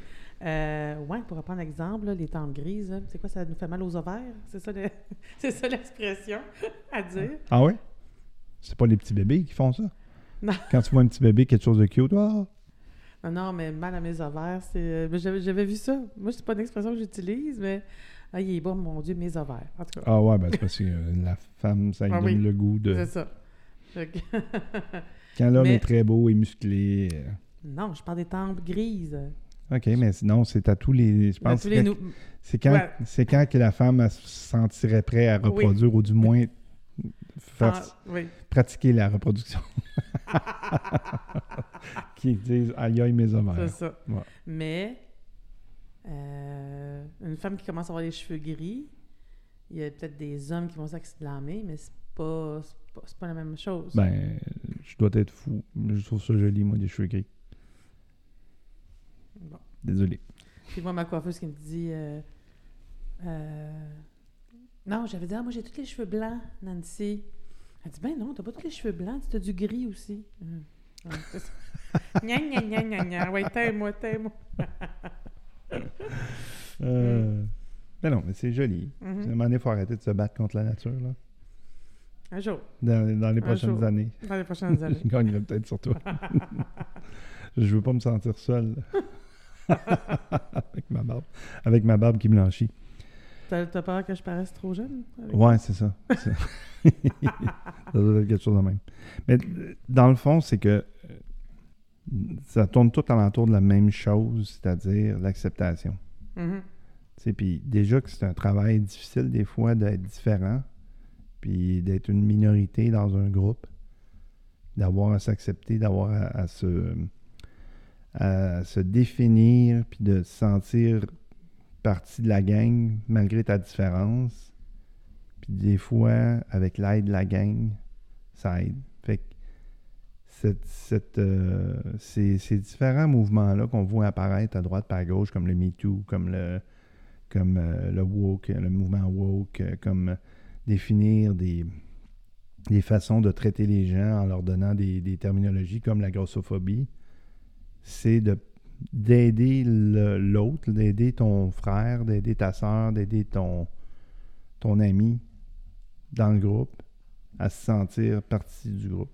euh, ouais, pour reprendre l'exemple, les tempes grises, c'est quoi, ça nous fait mal aux ovaires? C'est ça, [laughs] l'expression à dire. Ah oui? C'est pas les petits bébés qui font ça? [laughs] Quand tu vois un petit bébé, quelque chose de cute, oh! Non, non, mais mal à mes ovaires, c'est. Euh, j'avais vu ça. Moi, c'est pas une expression que j'utilise, mais. Ah, il est bon, mon Dieu, mes ovaires. En tout cas. Ah ouais, ben c'est parce que euh, la femme, ça lui ah donne le goût de. C'est ça. [laughs] Quand l'homme est très beau et musclé. Euh. Non, je parle des tempes grises. OK, mais sinon, c'est à tous les. Je pense que c'est quand, c'est quand que la femme se sentirait prête à reproduire, ou du moins faire, ah, pratiquer la reproduction. [laughs] Qui disent aïe aïe mes ovaires. C'est ça. Mais euh, une femme qui commence à avoir les cheveux gris, il y a peut-être des hommes qui vont s'exclamer, mais c'est pas, pas, pas la même chose. Ben, je dois être fou. Je trouve ça joli, moi, des cheveux gris. Bon. Désolé. Puis moi, ma coiffeuse qui me dit euh, euh, Non, j'avais dit, ah, moi, j'ai tous les cheveux blancs, Nancy. Elle dit, ben non, t'as pas tous les cheveux blancs, t'as du gris aussi. Hum. [laughs] Gna, gna, gna, gna, gna. Ouais, t'aimes-moi, t'aimes-moi. [laughs] euh, ben non, mais c'est joli. Mm -hmm. À un moment donné, il faut arrêter de se battre contre la nature, là. Un jour. Dans, les prochaines années. Dans les prochaines années. [laughs] Je gagnerai peut-être sur toi. je veux pas me sentir seul. avec ma barbe. Avec ma barbe qui blanchit. T'as as peur que je paraisse trop jeune? Ouais, c'est ça. [laughs] ça doit être quelque chose de même. Mais dans le fond, c'est que euh, ça tourne tout alentour de la même chose, c'est-à-dire l'acceptation. Mm-hmm. Puis déjà que c'est un travail difficile des fois d'être différent, puis d'être une minorité dans un groupe, d'avoir à s'accepter, d'avoir à, se, à se définir, puis de se sentir partie de la gang malgré ta différence. Puis des fois, avec l'aide de la gang, ça aide. Fait que cette, cette, euh, ces, ces, différents mouvements-là qu'on voit apparaître à droite par à gauche, comme le MeToo, comme le comme euh, le woke, le mouvement woke, euh, comme définir des, des façons de traiter les gens en leur donnant des, terminologies comme la grossophobie, c'est de d'aider l'autre, d'aider ton frère, d'aider ta soeur, d'aider ton, ton ami dans le groupe à se sentir partie du groupe.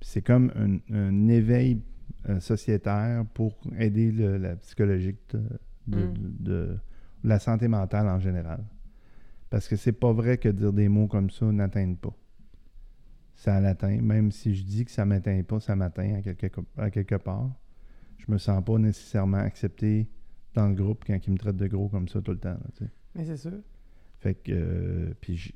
C'est comme un, éveil euh, sociétaire pour aider la psychologique de, de, la santé mentale en général. Parce que c'est pas vrai que dire des mots comme ça n'atteignent pas. Ça l'atteint. Même si je dis que ça m'atteint pas, ça m'atteint à quelque, à quelque part. Je me sens pas nécessairement accepté dans le groupe quand ils me traitent de gros comme ça tout le temps. Mais c'est sûr. Fait que, euh, puis je,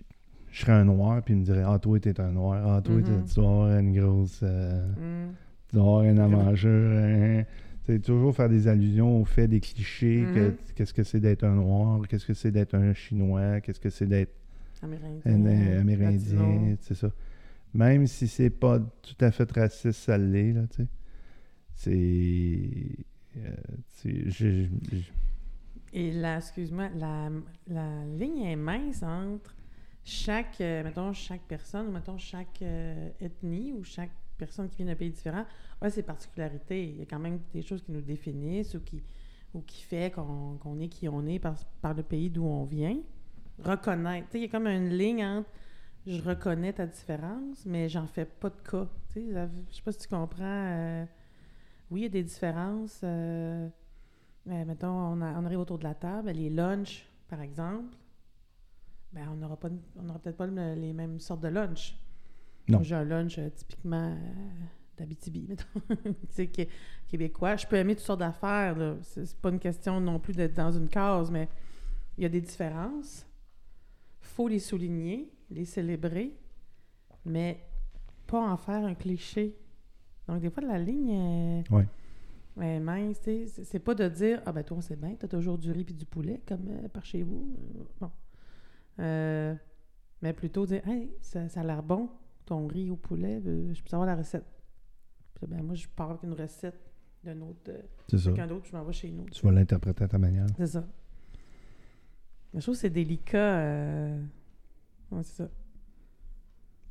serais un noir, puis il me dirait Ah, toi, t'es un noir. Ah, toi, mm-hmm. tu dois avoir une grosse. Euh, mm. Tu dois avoir une. [laughs] C'est toujours faire des allusions au fait des clichés, mm-hmm. qu'est-ce que c'est d'être un noir, qu'est-ce que c'est d'être un chinois, qu'est-ce que c'est d'être amérindien, amérindien c'est ça. Même si c'est pas tout à fait raciste, ça l'est, là, tu sais. C'est. Euh, Et là, excuse-moi, la, la, ligne est mince entre chaque, euh, mettons, chaque personne, ou mettons, chaque euh, ethnie, ou chaque personne qui vient d'un pays différent a ses particularités. Il y a quand même des choses qui nous définissent ou qui, ou qui fait qu'on est qui on est par, par le pays d'où on vient. Reconnaître. Il y a comme une ligne entre je reconnais ta différence, mais j'en fais pas de cas. Je sais pas si tu comprends. Euh, oui, il y a des différences. Euh, mais mettons, on, arrive autour de la table, les lunchs, par exemple. Ben, on n'aura peut-être pas les mêmes sortes de lunch. Non. J'ai un lunch euh, typiquement d'Abitibi, [laughs] mettons. c'est québécois. Je peux aimer toutes sortes d'affaires. C'est pas une question non plus d'être dans une case, mais il y a des différences. faut les souligner les célébrer, mais pas en faire un cliché. Donc, des fois, la ligne est, ouais. mince. C'est pas de dire Ah, ben toi, c'est bien, t'as toujours du riz et du poulet, comme euh, par chez vous. Bon. Euh, mais plutôt dire Hey, ça, ça a l'air bon, ton riz au poulet, euh, je peux savoir la recette. ben, moi, je pars avec une recette d'un autre, quelqu'un d'autre, je m'en vais chez nous. Tu vas l'interpréter à ta manière. C'est ça. Mais je trouve que c'est délicat c'est ça.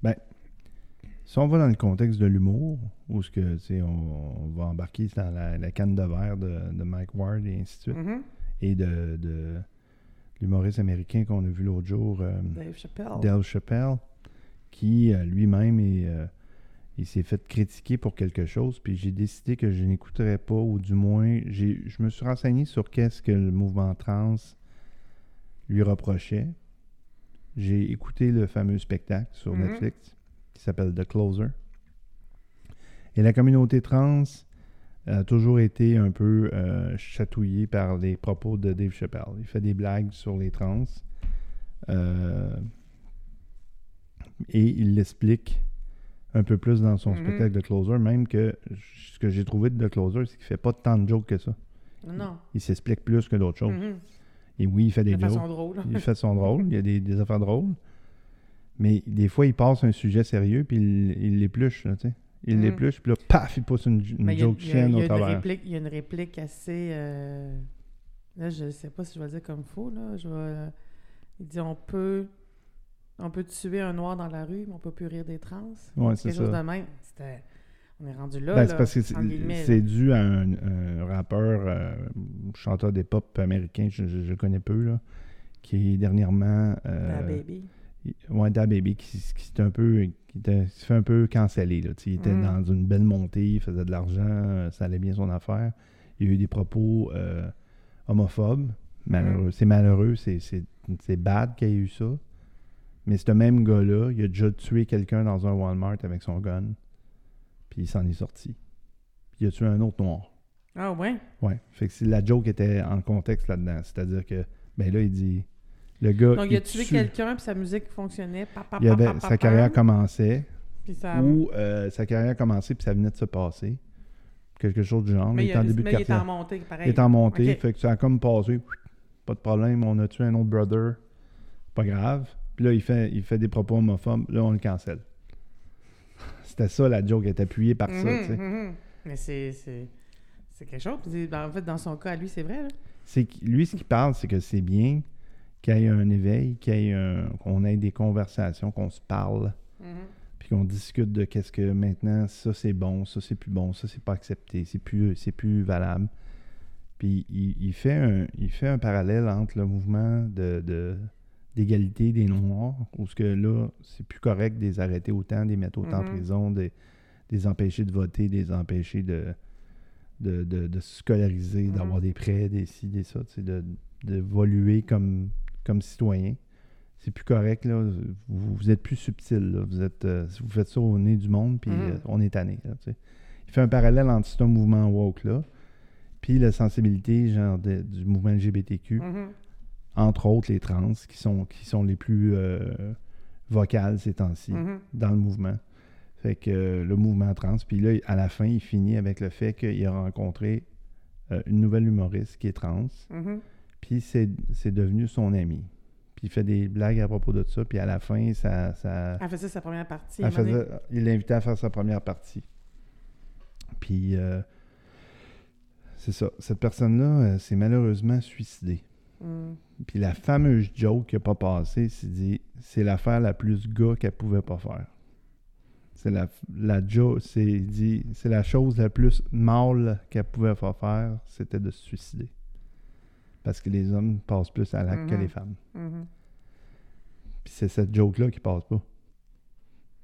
Ben, si on va dans le contexte de l'humour, où ce que, on, on, va embarquer dans la, canne de verre de, Mike Ward et ainsi de suite, mm-hmm. et de, l'humoriste américain qu'on a vu l'autre jour, euh, Dave Chappelle. Dave Chappelle, qui euh, lui-même euh, il s'est fait critiquer pour quelque chose, puis j'ai décidé que je n'écouterais pas, ou du moins, je me suis renseigné sur qu'est-ce que le mouvement trans lui reprochait, j'ai écouté le fameux spectacle sur mhm. Netflix qui s'appelle The Closer. Et la communauté trans a toujours été un peu euh, chatouillée par les propos de Dave Chappelle. Il fait des blagues sur les trans. Euh, et il l'explique un peu plus dans son mhm. spectacle The Closer, même que ce que j'ai trouvé de The Closer, c'est qu'il fait pas tant de jokes que ça. Non. Il, s'explique plus que d'autres choses. Mhm. Et oui, il fait des jokes. Il fait son drôle. Il y a des, des, affaires drôles. Mais des fois, il passe un sujet sérieux, puis il l'épluche, tu sais. Il mm. l'épluche, puis là, paf, il pousse une, joke chienne au travers. Il y a une réplique assez... Euh, là, je ne sais pas si je vais dire comme faux, là. Je vais... Il dit, on peut... On peut tuer un noir dans la rue, mais on peut plus rire des trans. Ouais, c'est ça. Quelque chose de même. C'était... On est rendu là. Ben, c'est parce que c'est dû à un, rappeur, euh, chanteur des pop américain, je, je, connais peu, là, qui est dernièrement. Euh, da Baby. Ouais, Baby, qui, qui, un peu, qui, se fait un peu canceller. Là, il était mm. dans une belle montée, il faisait de l'argent, ça allait bien son affaire. Il y a eu des propos euh, homophobes. Malheureux. Mm. C'est malheureux, c'est bad qu'il y ait eu ça. Mais ce même gars-là, il a déjà tué quelqu'un dans un Walmart avec son gun. Puis il s'en est sorti. Puis il a tué un autre noir. Ah ouais? Ouais. Fait que la joke était en contexte là-dedans. C'est-à-dire que, ben là, il dit. Le gars. Donc il a tué quelqu'un, puis sa musique fonctionnait. sa carrière commençait. Ça... Ou euh, sa carrière commençait, puis ça venait de se passer. Quelque chose du genre. Mais, il, est en début de carrière. il est en montée, pareil. Il est en montée. Fait que ça a comme passé. Pas de problème, on a tué un autre brother. Pas grave. Puis là, il fait, il fait des propos homophobes. Là, on le cancelle. [laughs] C'était ça, la joke, est appuyée par ça. Mhm, mhm. Mais c'est, quelque chose. En fait, dans son cas, lui, c'est vrai. C'est lui, ce qu'il parle, c'est que c'est bien qu'il y ait un éveil, qu'on ait des conversations, qu'on se parle, mhm. puis qu'on discute de qu'est-ce que maintenant, ça c'est bon, ça c'est plus bon, ça c'est pas accepté, c'est plus, c'est plus valable. Puis il, fait un, il fait un parallèle entre le mouvement de d'égalité des Noirs, où ce que là, c'est plus correct de les arrêter autant, de les mettre autant en mm-hmm. prison, de, les empêcher de voter, de les empêcher de, de, de, se scolariser, mm-hmm. d'avoir des prêts, des ci, des ça, d'évoluer comme, comme citoyen. C'est plus correct, là. Vous, êtes plus subtil, Vous, êtes, euh, vous faites ça au nez du monde, puis mm-hmm. euh, on est tanné, Il fait un parallèle entre ce mouvement woke-là, puis la sensibilité, genre, du mouvement LGBTQ entre autres les trans, qui sont, qui sont les plus euh, vocales ces temps-ci mm-hmm. dans le mouvement. Fait que le mouvement trans, puis là, à la fin, il finit avec le fait qu'il a rencontré une nouvelle humoriste qui est trans, mm-hmm. Puis c'est devenu son ami. puis il fait des blagues à propos de ça, puis à la fin, ça... ça elle faisait sa première partie. il l'invitait à faire sa première partie. Puis, euh, c'est ça. Cette personne-là s'est malheureusement suicidée. Mm. Puis la fameuse joke qui n'a pas passé, c'est dit c'est l'affaire la plus gars qu'elle pouvait pas faire. C'est la, la joke, c'est dit c'est la chose la plus mâle qu'elle pouvait pas faire, c'était de se suicider. Parce que les hommes passent plus à l'acte que les mm-hmm. femmes. Mm-hmm. Puis c'est cette joke-là qui passe pas.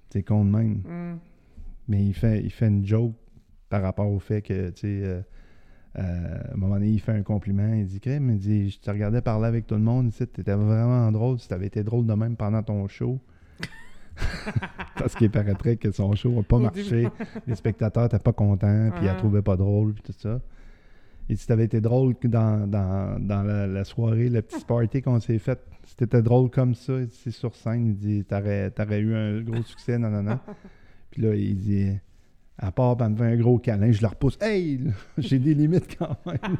C'est con de même. Mm. Mais il fait, il fait une joke par rapport au fait que, tu sais, euh, euh, à un moment donné, il fait un compliment. Il dit Crème, il dit Je te regardais parler avec tout le monde ici, t'étais vraiment drôle. Si t'avais été drôle de même pendant ton show. [laughs] Parce qu'il paraîtrait que son show n'a pas marché. Les spectateurs n'étaient pas contents, puis ils ne trouvaient pas drôle, puis tout ça. Et si t'avais été drôle dans, dans, la, soirée, le petit party qu'on s'est fait, si t'étais drôle comme ça, ici sur scène, il dit T'aurais aurais eu un gros succès, non, non, non. [laughs] puis là, il dit à part, ben, me fait un gros câlin, je le repousse. Hey, [laughs] j'ai des limites quand même. [laughs]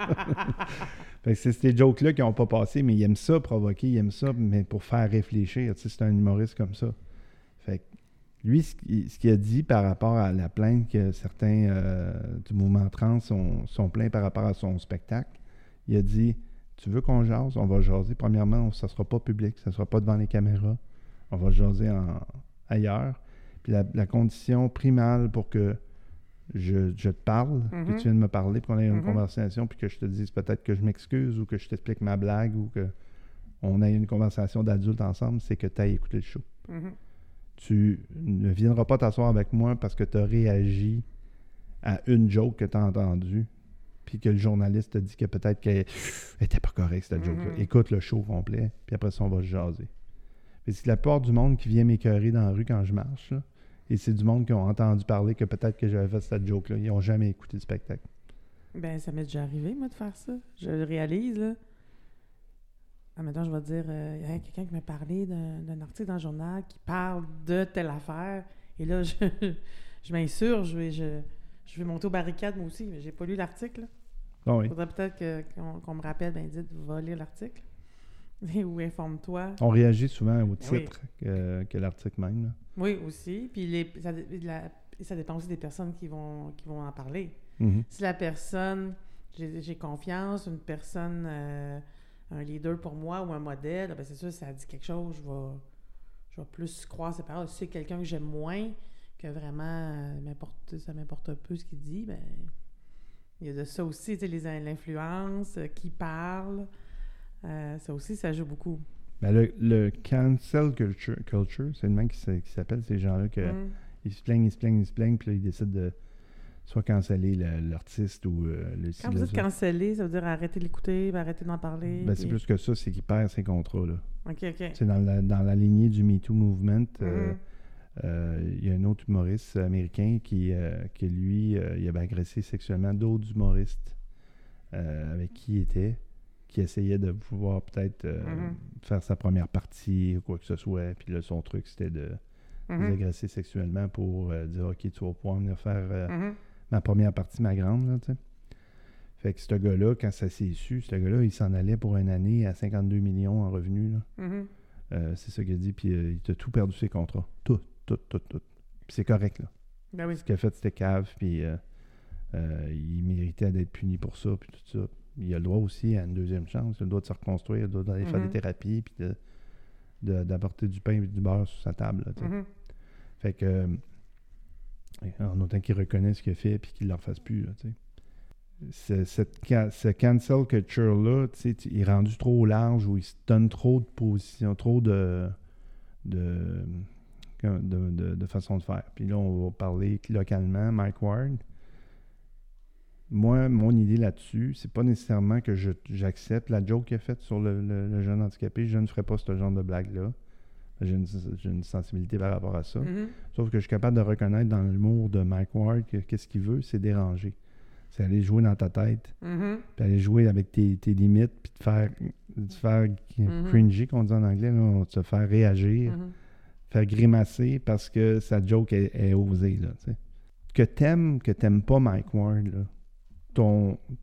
fait que c'est ces jokes-là qui n'ont pas passé, mais il aime ça provoquer, il aime ça, mais pour faire réfléchir. Tu sais, c'est un humoriste comme ça. Que lui, ce qu'il a dit par rapport à la plainte que certains euh, du mouvement trans sont, sont plaints par rapport à son spectacle, il a dit Tu veux qu'on jase? On va jaser. Premièrement, ça ne sera pas public, ça ne sera pas devant les caméras. On va jaser ailleurs. Puis la, la condition primale pour que je, te parle, tu mhm. viens de me parler, puis qu'on ait une mhm. conversation, puis que je te dise peut-être que je m'excuse ou que je t'explique ma blague ou que on ait une conversation d'adultes ensemble, c'est que tu as écouté le show. Mhm. Tu ne viendras pas t'asseoir avec moi parce que tu as réagi à une joke que tu as entendue, puis que le journaliste te dit que peut-être qu'elle n'était pas correcte, cette joke-là. Écoute le show complet, puis après ça, on va se jaser. C'est la plupart du monde qui vient m'écœurer dans la rue quand je marche, là, et c'est du monde qui ont entendu parler que peut-être que j'avais fait cette joke-là. Ils n'ont jamais écouté le spectacle. Ben, ça m'est déjà arrivé, moi, de faire ça. Je le réalise, là. Ah, maintenant, je vais dire, euh, il y a quelqu'un qui m'a parlé d'un article dans le journal qui parle de telle affaire. Et là, [laughs] je, je m'insurge, je vais, je, je vais monter aux barricades, moi aussi, mais j'ai pas lu l'article. Il ah faudrait peut-être qu'on me rappelle, ben, dites, va lire l'article. [laughs] Ou informe-toi. On réagit souvent au titre que, que l'article même. Oui, aussi. Puis les, ça, dépend aussi des personnes qui vont, qui vont en parler. Mm-hmm. Si la personne, j'ai confiance, une personne, euh, un leader pour moi ou un modèle, ben c'est sûr, ça dit quelque chose, je vais, je vais plus croire ces paroles. Si c'est quelqu'un que j'aime moins, que vraiment euh, ça m'importe un peu ce qu'il dit, ben il y a de ça aussi, tu sais, l'influence, euh, qui parle. ça aussi, ça joue beaucoup. Ben le, le, cancel culture, culture c'est le même qui, s'appelle ces gens-là que mm. ils se plaignent, ils se plaignent, ils se plaignent, puis là, ils décident de soit canceller l'artiste ou euh, le Quand vous dites canceller, ça veut dire arrêter d'écouter, arrêter d'en parler. Ben, c'est plus que ça, c'est qu'il perd ses contrats. Là. OK, OK. C'est dans la, dans la lignée du MeToo Movement. Euh, mm-hmm. euh, il y a un autre humoriste américain qui, qui lui, il avait agressé sexuellement d'autres humoristes avec qui il était qui essayait de pouvoir peut-être mm-hmm. faire sa première partie ou quoi que ce soit. Puis là, son truc, c'était de mm-hmm. les agresser sexuellement pour dire OK, tu vas pouvoir venir faire. Ma première partie, ma grande. Là, sais. fait que ce gars-là, quand ça s'est su, ce gars-là, il s'en allait pour une année à 52 millions en revenus. Là. c'est ça qu'il a dit. Puis il a tout perdu ses contrats. Tout, tout, tout, tout. Puis c'est correct. Là. Ben oui. Ce qu'il a fait, c'était cave. Puis il méritait d'être puni pour ça. Puis tout ça il a le droit aussi à une deuxième chance. Il a le droit de se reconstruire, il a le droit d'aller faire des mhm. thérapies, puis d'apporter du pain et du beurre sur sa table. Mhm. Fait que, euh, en autant qu'il reconnaisse ce qu'il a fait, puis qu'il ne le refasse plus. Cette, ce cancel culture-là, il est rendu trop large où il se donne trop de positions, trop de, de, de, de façon de faire. Puis là, on va parler localement. Mike Ward, moi, mon idée là-dessus, c'est pas nécessairement que j'accepte la joke qu'il a faite sur le, jeune handicapé. Je ne ferai pas ce genre de blague-là. J'ai une, sensibilité par rapport à ça. Mm-hmm. Sauf que je suis capable de reconnaître dans l'humour de Mike Ward que qu'est-ce qu'il veut, c'est déranger. C'est aller jouer dans ta tête, mm-hmm. puis aller jouer avec tes, limites, puis te faire, te faire mm-hmm. cringy, qu'on dit en anglais, là, te faire réagir, faire grimacer parce que sa joke est, osée. Là, que t'aimes, que t'aimes pas Mike Ward, là,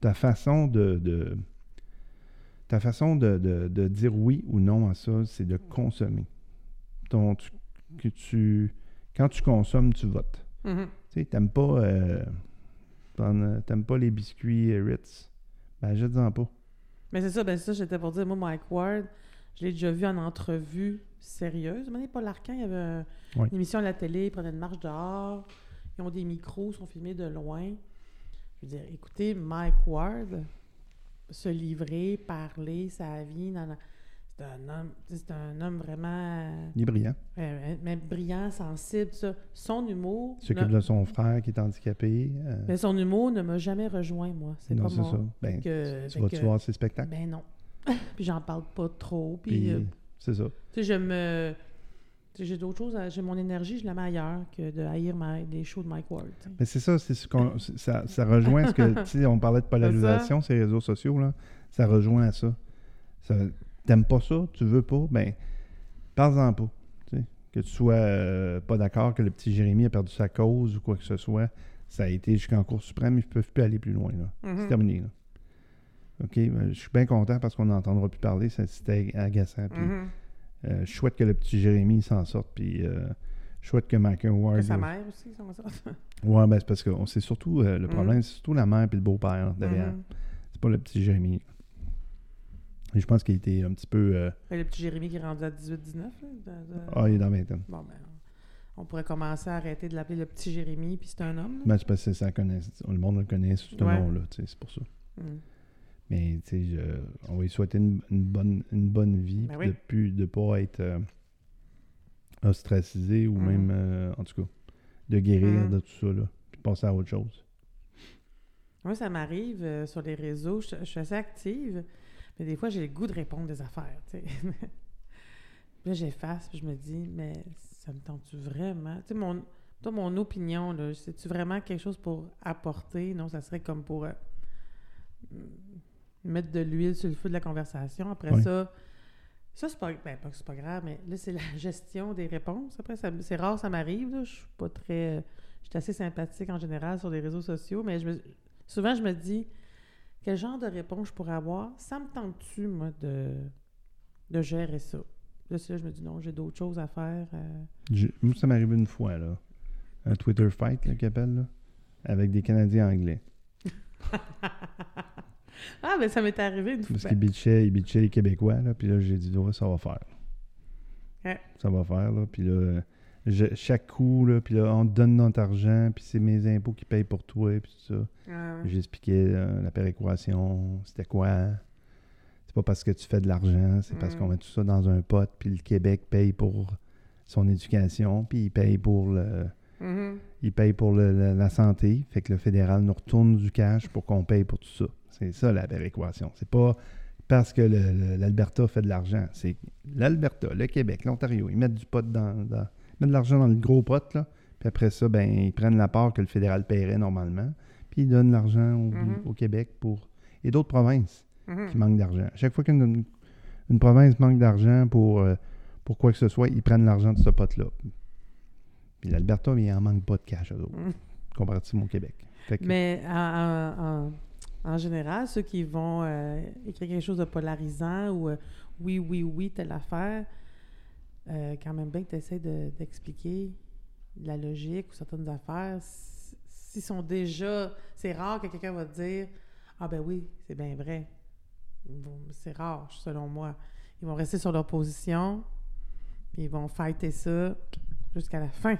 ta façon de, ta façon de, dire oui ou non à ça, c'est de consommer. Que tu, quand tu consommes, tu votes. Mm-hmm. Tu sais, t'aimes pas, euh, t'aimes pas les biscuits Ritz, ben jette-en pas. Mais c'est ça, ben ça, j'étais pour dire, moi, Mike Ward, je l'ai déjà vu en entrevue sérieuse. Mais pas l'arcan, il y avait une émission à la télé, ils prenaient une marche dehors, ils ont des micros, ils sont filmés de loin. Je veux dire, écoutez, Mike Ward, se livrer, parler, sa vie, c'est un homme, c'est un homme vraiment. Il est brillant. mais brillant, sensible, ça. Son humour. Il s'occupe de son frère qui est handicapé. Euh. Mais son humour ne m'a jamais rejoint, moi. C'est non, pas c'est ça. Ben, tu vas-tu voir ses spectacles? Ben non. [laughs] puis j'en parle pas trop. Puis, euh, c'est ça. Tu sais, je me. J'ai d'autres choses, j'ai mon énergie, je la mets ailleurs que de haïr les shows de Mike Ward. Mais c'est ça, c'est ce qu'on, ça, ça, rejoint ce que, [laughs] tu sais, on parlait de polarisation, ces réseaux sociaux, là, ça rejoint à ça. ça T'aimes pas ça, tu veux pas, ben, parle-en pas. Que tu sois euh, pas d'accord que le petit Jérémy a perdu sa cause ou quoi que ce soit, ça a été jusqu'en Cour suprême, ils ne peuvent plus aller plus loin. Là. C'est mm-hmm. terminé. Là. OK, ben, je suis bien content parce qu'on n'entendra plus parler, c'était agaçant. Puis, mm-hmm. Euh, je souhaite que le petit Jérémy s'en sorte, puis euh, je souhaite que Michael Ward. Que sa mère aussi s'en sorte. [laughs] ouais, ben c'est parce que c'est surtout euh, le problème, mm. c'est surtout la mère et le beau-père derrière. Mm-hmm. C'est pas le petit Jérémy. Je pense qu'il était un petit peu. le petit Jérémy qui est rendu à 18-19. Ah, il est dans 20 ans. Bon, ben, on pourrait commencer à arrêter de l'appeler le petit Jérémy, puis c'est un homme. Ben, c'est parce que ça connaît, le monde le connaît, ce nom-là, c'est pour ça. Mm. Mais tu sais, on va lui souhaiter une, bonne, une bonne vie, ben de ne pas être euh, ostracisé ou mm. même, euh, en tout cas, de guérir mm. de tout ça, là, puis passer à autre chose. Moi, ça m'arrive euh, sur les réseaux, je, suis assez active, mais des fois, j'ai le goût de répondre des affaires, tu sais. [laughs] là, j'efface, puis je me dis, mais ça me tente-tu vraiment? Tu sais, mon, toi, mon opinion, là, c'est-tu vraiment quelque chose pour apporter? Non, ça serait comme pour mettre de l'huile sur le feu de la conversation. Après ça, ça, c'est pas, ben, pas, pas grave, mais là, c'est la [laughs] gestion des réponses. Après, c'est rare, ça m'arrive. Je suis pas très. Je suis assez sympathique en général sur les réseaux sociaux, mais je souvent, je me dis quel genre de réponse je pourrais avoir? Ça me tente-tu, moi, de, de gérer ça? Là, je me dis non, j'ai d'autres choses à faire. Euh. Moi, ça m'arrive une fois, là. Un Twitter fight, là, qu'il appelle, là, avec des Canadiens anglais. [laughs] Ah, ben ça m'est arrivé une fois. Parce qu'il bitchait, il bitchait les Québécois, là, puis là, j'ai dit, ouais, ça va faire. Ça va faire, là, puis là, chaque coup, là, puis là, on te donne notre argent, puis c'est mes impôts qui payent pour toi, puis tout ça. Ah, J'expliquais la péréquation, c'était quoi. C'est pas parce que tu fais de l'argent, c'est parce mm. qu'on met tout ça dans un pot, puis le Québec paye pour son éducation, puis il paye pour le... Mm-hmm. Il paye pour la santé, fait que le fédéral nous retourne du cash pour qu'on paye pour tout ça. C'est ça la péréquation. C'est pas parce que l'Alberta fait de l'argent. C'est l'Alberta, le Québec, l'Ontario. Ils mettent du pot dans, mettent de l'argent dans le gros pot, là. Puis après ça, ben, ils prennent la part que le fédéral paierait normalement. Puis ils donnent l'argent au, mm-hmm. Québec pour. Et d'autres provinces mm-hmm. qui manquent d'argent. Chaque fois qu'une une province manque d'argent pour, euh, pour quoi que ce soit, ils prennent l'argent de ce pot-là. Puis l'Alberta, il en manque pas de cash, eux autres, mm. comparativement au Québec. Mais en, en général, ceux qui vont euh, écrire quelque chose de polarisant ou euh, oui, oui, oui, telle affaire, euh, quand même bien que tu essaies d'expliquer la logique ou certaines affaires, s'ils sont déjà. C'est rare que quelqu'un va te dire Ah, ben oui, c'est bien vrai. C'est rare, selon moi. Ils vont rester sur leur position, puis ils vont fighter ça jusqu'à la fin.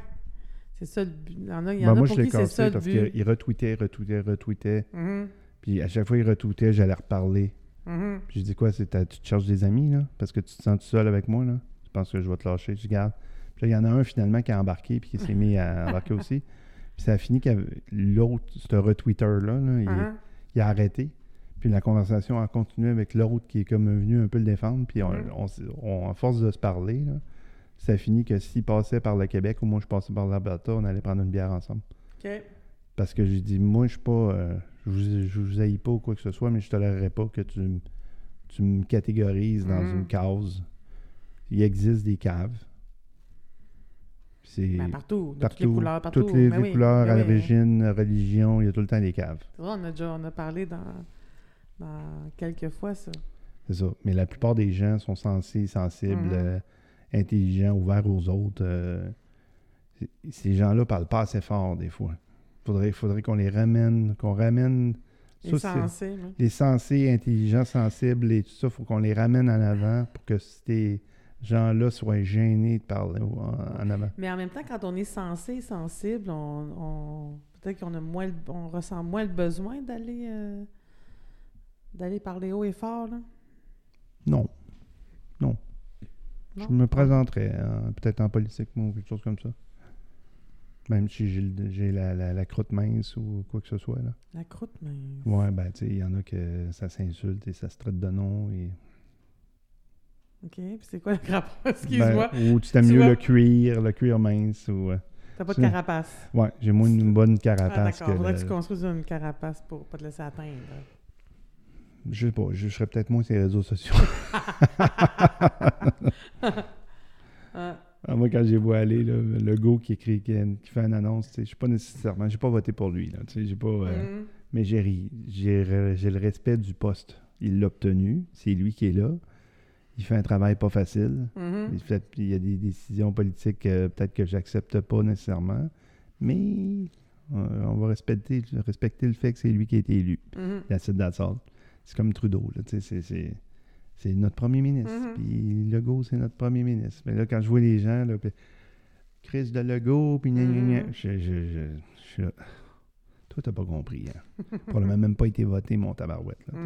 C'est ça le but. Il y en a, il y en ben, a moi, pour je qui c'est ça le parce qu'ils retweetaient, retweetaient, retweetaient. Mm-hmm. Puis à chaque fois qu'il retweetait, j'allais reparler. Mm-hmm. Puis je dis quoi, c'est tu te cherches des amis, là? Parce que tu te sens tout seul avec moi, là? Tu penses que je vais te lâcher, je garde. Puis là, il y en a un finalement qui a embarqué, puis qui s'est mis à [laughs] embarquer aussi. Puis ça a fini que l'autre, ce retweeter-là, uh-huh. il, a arrêté. Puis la conversation a continué avec l'autre qui est comme venu un peu le défendre. Puis on, mm-hmm. on, à force de se parler, là, ça a fini que s'il passait par le Québec ou moi je passais par l'Alberta, on allait prendre une bière ensemble. Parce que j'ai dit, moi, je suis pas. Euh, je vous, haïs pas ou quoi que ce soit, mais je tolérerai pas que tu, tu me catégorises dans mm. une case. Il existe des caves. C'est ben, partout, toutes les couleurs, partout. Toutes les, ben couleurs, ben origine, religion, il y a tout le temps des caves. on, a déjà, on a parlé dans, dans quelques fois ça. C'est ça. Mais la plupart des gens sont sensés, sensibles, Mhm. euh, intelligents, ouverts aux autres. euh, ces gens-là parlent pas assez fort des fois. Faudrait, faudrait qu'on les ramène, qu'on ramène Les ça, sensés, les sensés, intelligents, sensibles et tout ça, faut qu'on les ramène en avant pour que ces gens-là soient gênés de parler en, en avant. Mais en même temps, quand on est sensé, sensible, on, on- peut-être qu'on a moins, on ressent moins le besoin d'aller euh, d'aller parler haut et fort. Là. Non. Non. Non? Je me présenterais en- peut-être en politique ou quelque chose comme ça. Même si j'ai la, la, la croûte mince ou quoi que ce soit. Là. La croûte, mais. Ouais, ben, tu sais, il y en a que ça s'insulte et ça se traite de nom. Et... OK. Puis c'est quoi le rapport? Excuse-moi. [laughs] Ben, ou tu t'aimes mieux vois? le cuir, le cuir mince. ou euh, T'as pas de carapace. Ouais, j'ai moins une bonne Ah, carapace d'accord. que. Faudrait le- que tu construises une carapace pour pas te laisser atteindre. Je sais pas, je serais peut-être moins sur les réseaux sociaux. Ah, [laughs] Ah, moi, quand j'ai vu aller, là, le go qui écrit, qui, qui fait une annonce, je suis pas nécessairement, j'ai pas voté pour lui, là, j'ai pas, euh, mhm. mais j'ai ri. J'ai j'ai le respect du poste. Il l'a obtenu, c'est lui qui est là. Il fait un travail pas facile. Mhm. Il, fait, il y a des décisions politiques euh, peut-être que j'accepte pas nécessairement, mais euh, on va respecter, respecter le fait que c'est lui qui a été élu. It, that's all. C'est comme Trudeau, c'est- notre premier ministre. Mhm. Puis Legault, c'est notre premier ministre. Mais là, quand je vois les gens, là, puis Chris de Legault, puis gna, gna, gna, je, je, je, je suis là. Toi, t'as pas compris. Hein? Probablement même pas été voté, mon tabarouette. là.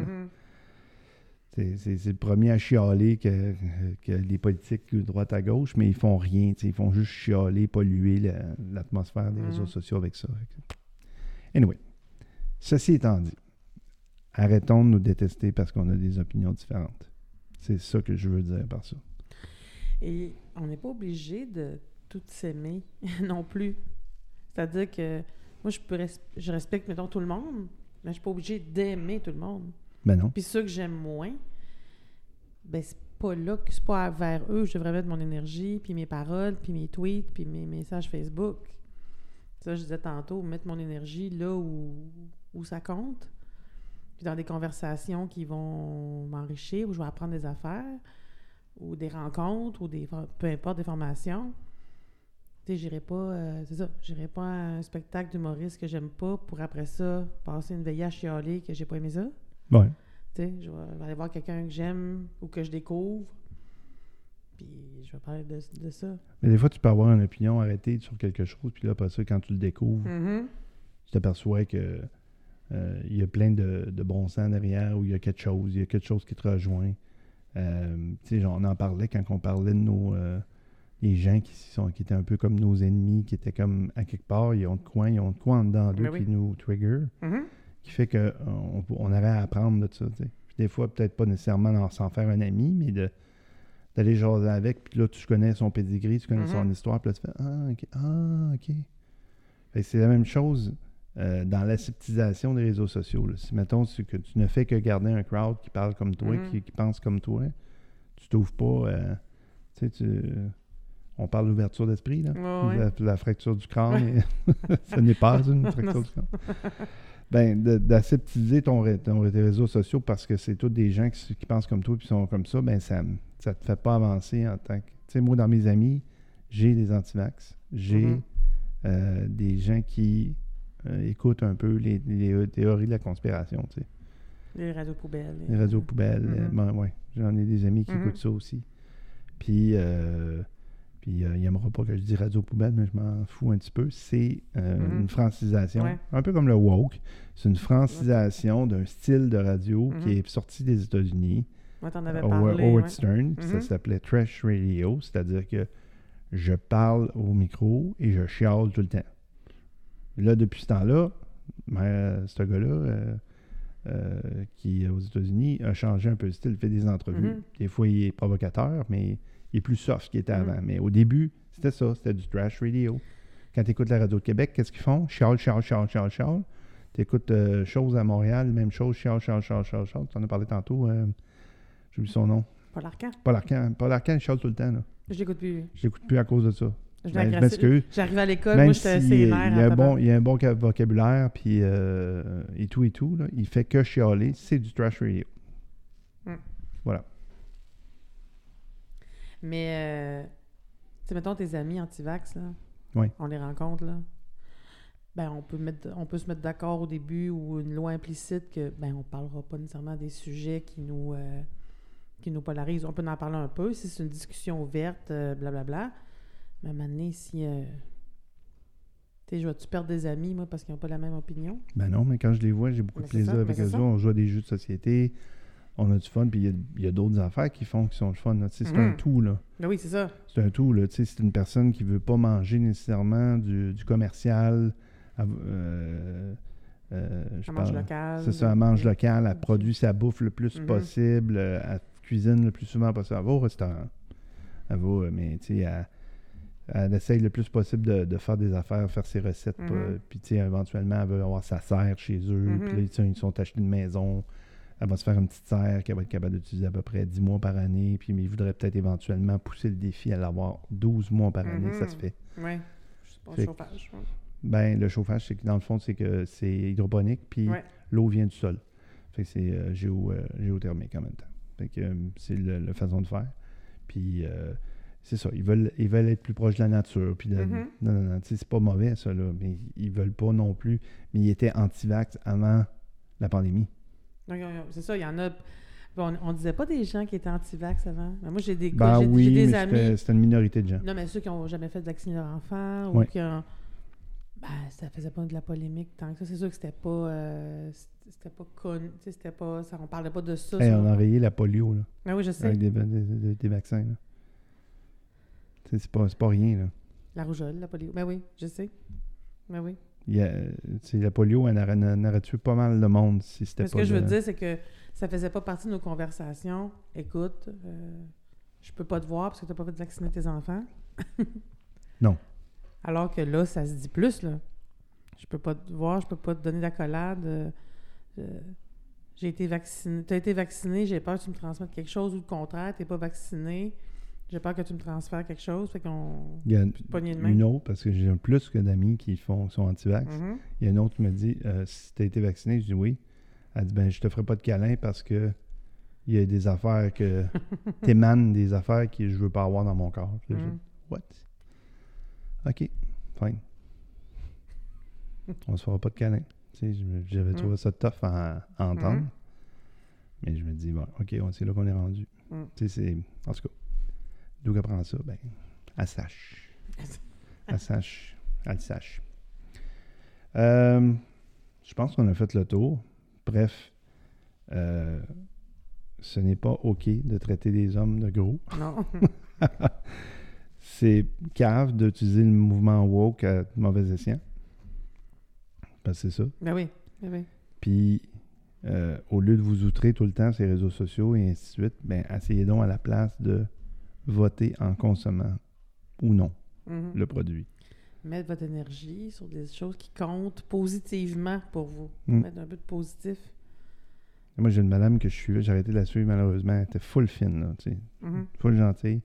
C'est- le premier à chialer que, que les politiques de droite à gauche, mais ils font rien. Ils font juste chialer, polluer la- l'atmosphère des Mhm. réseaux sociaux avec ça. Anyway, ceci étant dit, arrêtons de nous détester parce qu'on a des opinions différentes. C'est ça que je veux dire par ça. Et on n'est pas obligé de tout s'aimer [laughs] non plus. C'est-à-dire que moi, je, peux res- je respecte, mettons, tout le monde, mais je suis pas obligée d'aimer tout le monde. Ben. Puis ceux que j'aime moins, ben c'est pas là, c'est pas vers eux je devrais mettre mon énergie, puis mes paroles, puis mes tweets, puis mes messages Facebook. Ça, je disais tantôt, mettre mon énergie là où, où ça compte. Puis dans des conversations qui vont m'enrichir, où je vais apprendre des affaires, ou des rencontres, ou des peu importe, des formations. Tu sais, pas, euh, c'est ça, pas à un spectacle d'humoriste que j'aime pas pour après ça passer une veillée à chialer que j'ai pas aimé ça. Ouais. Tu sais, je vais aller voir quelqu'un que j'aime ou que je découvre. Puis je vais parler de, de ça. Mais des fois, tu peux avoir une opinion arrêtée sur quelque chose, puis là, après ça, quand tu le découvres, Mm-hmm. tu t'aperçois que euh, il y a plein de, de bon sens derrière, ou il y a quelque chose, il y a quelque chose qui te rejoint. Euh, genre, on en parlait quand on parlait de nos... euh, les gens qui, sont, qui étaient un peu comme nos ennemis, qui étaient comme à quelque part, ils ont de quoi, ils ont de quoi en dedans d'eux oui. qui nous trigger, Mm-hmm. Qui fait qu'on on, on aurait à apprendre de ça. tu. Puis des fois, peut-être pas nécessairement s'en faire un ami, mais de d'aller jaser avec, puis là, tu connais son pedigree, tu connais son Mhm. histoire, puis là, tu fais Ah, ok, ah, ok. C'est la même chose euh, dans l'aseptisation des réseaux sociaux. là. Si, mettons, c'est que tu ne fais que garder un crowd qui parle comme toi, Mhm. qui, qui pense comme toi, tu t'ouvres pas. euh, tu sais, tu- on parle d'ouverture d'esprit, là. Ouais. La, la fracture du crâne, [laughs] et- ce [laughs] n'est pas une fracture du crâne. [laughs] Ben, d'aseptiser ton, ton- tes réseaux sociaux parce que c'est tous des gens qui, qui pensent comme toi et qui sont comme ça, ben ça ça te fait pas avancer en tant que. Tu sais, moi, dans mes amis, j'ai des antivax. J'ai Mhm. euh, des gens qui euh, écoutent un peu les, les théories de la conspiration, tu sais. Les radios poubelles. Les radios poubelles. ben, ouais, j'en ai des amis qui Mhm. écoutent ça aussi. Puis, euh, puis euh, il n'aimera pas que je dise radio poubelle, mais je m'en fous un petit peu. C'est euh, Mhm. une francisation, Ouais. un peu comme le woke. C'est une francisation d'un style de radio qui est sorti des États-Unis, Moi, t'en avais au parlé. Howard ouais. Stern. puis Ça Mhm. s'appelait Trash Radio, c'est-à-dire que je parle au micro et je chiale tout le temps. Là, depuis ce temps-là, ben, euh, ce gars-là, euh, euh, qui est aux États-Unis, a changé un peu le style, fait des entrevues. Des fois, il est provocateur, mais il est plus soft qu'il était Mhm. avant. Mais au début, c'était ça, c'était du trash radio. Quand tu écoutes la radio de Québec, qu'est-ce qu'ils font? Chiale, chiale, chiale, chiale, chiale. Tu écoutes Chose à Montréal, même chose, chiale, chiale, chiale, chiale, chiale. Tu en as parlé tantôt, euh, j'ai oublié son nom. Paul Arcand. Paul Arcand. Paul chiale tout le temps. Là. Je l'écoute plus. Je l'écoute plus à cause de ça. Je Ben, m'excuse. J'arrivais à l'école, moi, j'étais assez il y a un bon, il y a un bon ca- vocabulaire puis, euh, et tout et tout, là, il fait que chialer, c'est du trash radio. Hmm. voilà. Mais, euh, tu sais, mettons tes amis anti-vax, là. Oui. On les rencontre, là. Ben, on peut, mettre, on peut se mettre d'accord au début ou une loi implicite que, ben, on parlera pas nécessairement des sujets qui nous, euh, qui nous polarisent. On peut en parler un peu si c'est une discussion ouverte, blablabla. Bla, bla. Mais à un moment donné, si. Euh, tu sais, je vais-tu perdre des amis, moi, parce qu'ils n'ont pas la même opinion? Ben non, mais quand je les vois, j'ai beaucoup Mais de c'est plaisir ça, avec mais eux. On joue à des jeux de société, on a du fun, puis il y a- il y a, d'autres affaires qui font qui sont le fun. C'est un Mhm. tout, là. Ben oui, c'est ça. C'est un tout, là. C'est une personne qui veut pas manger nécessairement du, du commercial. euh, euh, je mange local. C'est ça, elle mange local, elle produit sa bouffe le plus Mhm. possible, euh, elle cuisine le plus souvent possible. Elle va au restaurant. Elle va, mais tu sais, elle, elle essaye le plus possible de, de faire des affaires, faire ses recettes. Mhm. pas- Puis, tu sais, éventuellement, elle veut avoir sa serre chez eux. Puis là, sais, ils sont achetés une maison. Elle va se faire une petite serre qu'elle va être capable d'utiliser à peu près 10 mois par année. Puis, mais il voudrait peut-être éventuellement pousser le défi à l'avoir 12 mois par année. Ça Mhm. se fait. Oui. Fait que- chauffage. Ben, le chauffage, c'est que dans le fond, c'est que c'est hydroponique, puis Ouais. l'eau vient du sol. Fait que c'est euh, géo, euh, géothermique en même temps. Fait que euh, c'est le- la façon de faire. Puis c'est ça, ils veulent, ils veulent être plus proches de la nature. Puis Mhm. Non, non, non, c'est pas mauvais ça, là, mais ils veulent pas non plus. Mais ils étaient anti-vax avant la pandémie. C'est ça, il y en a. Bon, on, on disait pas des gens qui étaient anti-vax avant. Mais moi, j'ai des, Ben j'ai- des mais amis. c'était- c'était une minorité de gens. Non, mais ceux qui n'ont jamais fait de vacciner leur enfant ou Ouais. qui ont. Ben, ça faisait pas de la polémique tant que ça. C'est sûr que c'était pas. euh, c'était pas connu. C'était pas. Ça, on parlait pas de ça. Hey, on a enrayé la polio là, Ben oui, je sais. avec des, des- vaccins. là. C'est pas, c'est pas rien. Là. La rougeole, la polio. Ben oui, je sais. Ben oui. Il y a, tu sais, la polio, elle aurait, elle aurait tué pas mal de monde si c'était pas ce que je veux dire, c'est que ça faisait pas partie de nos conversations. Écoute, euh, je peux pas te voir parce que tu n'as pas fait de vacciner tes enfants. [laughs] Non. Alors que là, ça se dit plus, là. Je peux pas te voir, je peux pas te donner d'accolade. euh, euh, j'ai été vacciné. Tu as été vacciné, j'ai peur que tu me transmettes quelque chose ou le contraire, tu pas vacciné. J'ai peur que tu me transfères quelque chose. Fait qu'on. Il y a de main. une autre, parce que j'ai plus que d'amis qui font, qui sont anti-vax. Mhm. Il y a une autre qui me dit euh, Si tu as été vacciné, je dis oui. Elle dit Ben, je te ferai pas de câlin parce que il y a des affaires que. [laughs] t'émanes des affaires que je veux pas avoir dans mon corps. Mhm. dis, What? Ok, fine. On se fera pas de câlin. J'avais Mhm. trouvé ça tough à, à entendre. Mhm. Mais je me dis, bon, OK, c'est là qu'on est rendu. Sais, c'est. En tout cas, d'où qu'elle prend ça, ben, elle sache. Elle sache. Elle sache. Euh, je pense qu'on a fait le tour. Bref, euh, ce n'est pas OK de traiter des hommes de gros. Non. [laughs] C'est cave d'utiliser le mouvement woke à mauvais escient. Parce que c'est ça. ben oui. Ben oui. Puis, euh, au lieu de vous outrer tout le temps sur les réseaux sociaux et ainsi de suite, ben, essayez donc à la place de voter en consommant ou non Mhm. le produit. Mettre votre énergie sur des choses qui comptent positivement pour vous. Mm. Mettre un peu de positif. Moi, j'ai une madame que je suivais, j'ai arrêté de la suivre malheureusement. Elle était full fine, là, tu sais, Mhm. full gentille.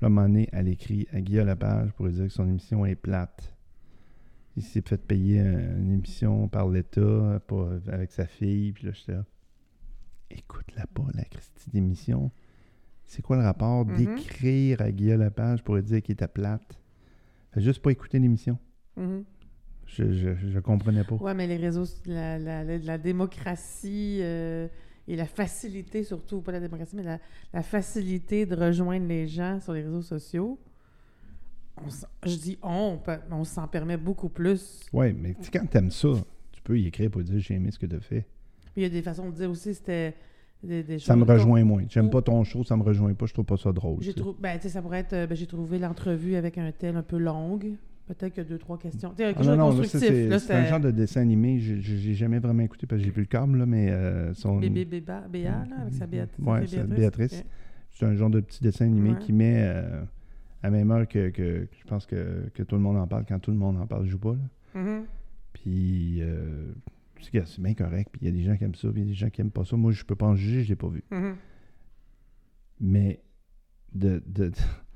Là, à un moment donné, elle écrit à Guillaume Lapage pour lui dire que son émission est plate. Il s'est fait payer un- une émission par l'État pour- avec sa fille. Puis là, j'étais là, écoute-la pas, la Christie d'émission. C'est quoi le rapport Mhm. d'écrire à Guillaume Lapage pour lui dire qu'il était plate? Fait juste pas écouter l'émission. Mhm. Je, je, je comprenais pas. Ouais, mais les réseaux, la, la, la, la démocratie euh, et la facilité, surtout, pas la démocratie, mais la, facilité de rejoindre les gens sur les réseaux sociaux, on je dis on, on s'en permet beaucoup plus. Ouais, mais quand t'aimes ça, tu peux y écrire pour dire j'ai aimé ce que tu. Puis il y a des façons de dire aussi, c'était des, des Ça me rejoint moins. J'aime pas ton show, ça me rejoint pas, je trouve pas ça drôle. J'ai ben, tu sais, ça pourrait être, j'ai trouvé l'entrevue avec un tel un peu longue. Peut-être que deux, trois questions. Quelque Ah chose non, non, c'est un genre de dessin animé. J'ai- J'ai jamais vraiment écouté parce que j'ai plus le câble, là, mais euh, son- bébé Béa, là, avec sa Béat- sa Ouais, fille c'est Béatrice. C'est un genre de petit dessin animé Ouais. qui met euh, à même heure que, que- je pense que, que tout le monde en parle. Quand tout le monde en parle, je joue pas. là. Mhm. Puis euh, c'est bien correct. Puis il y a des gens qui aiment ça, puis il y a des gens qui aiment pas ça. Moi, je peux pas en juger, je l'ai pas vu. Mhm. Mais de, de, de- [laughs]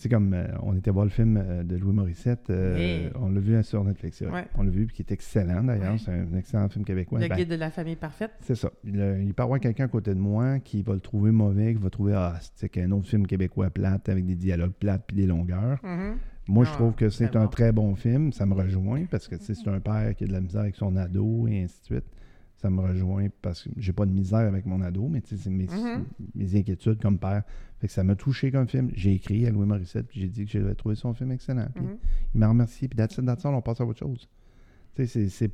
C'est comme euh, on était voir le film euh, de Louis Morissette, euh, on l'a vu sur Netflix. On l'a vu, qui est excellent d'ailleurs. C'est un excellent film québécois. Le ben, guide de la famille parfaite. C'est ça. Il, il, peut avoir quelqu'un à côté de moi qui va le trouver mauvais, qui va trouver ah, c'est un autre film québécois plate avec des dialogues plates puis des longueurs. Mm-hmm. Moi, je ah, trouve que c'est un très bon film. Ça me rejoint parce que c'est un père qui a de la misère avec son ado et ainsi de suite ça me rejoint parce que j'ai pas de misère avec mon ado, mais c'est mes, mm-hmm. mes, inquiétudes comme père. Fait que ça m'a touché comme film. J'ai écrit à Louis Morissette, puis j'ai dit que j'avais trouvé son film excellent. Puis mm-hmm. il m'a remercié, puis that's on passe à autre chose. Tu sais,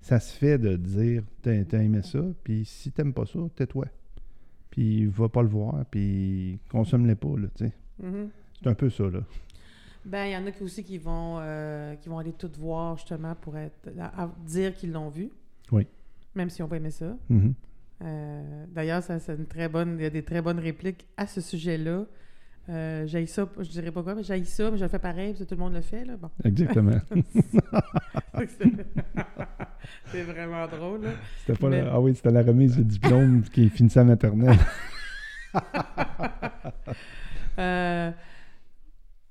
ça se fait de dire t'as, as aimé ça, puis si t'aimes pas ça, tais-toi. Puis va pas le voir, puis consomme-les pas, là, tu sais. Mm-hmm. C'est un peu ça, là. Ben, il y en a aussi qui vont, euh, qui vont aller tout voir, justement, pour être, dire qu'ils l'ont vu. Oui même si on pas aimé ça. Mm-hmm. Euh, d'ailleurs, ça, c'est une très bonne. Il y a des très bonnes répliques à ce sujet-là. Euh, j'ai ça, je dirais pas quoi, mais j'ai ça, mais je le fais pareil, parce que tout le monde le fait. Là. Bon. [laughs] Exactement. [laughs] c'est vraiment drôle. Là. C'était pas la... Ah oui, c'était la remise du diplôme qui finissait à maternelle. [laughs] euh,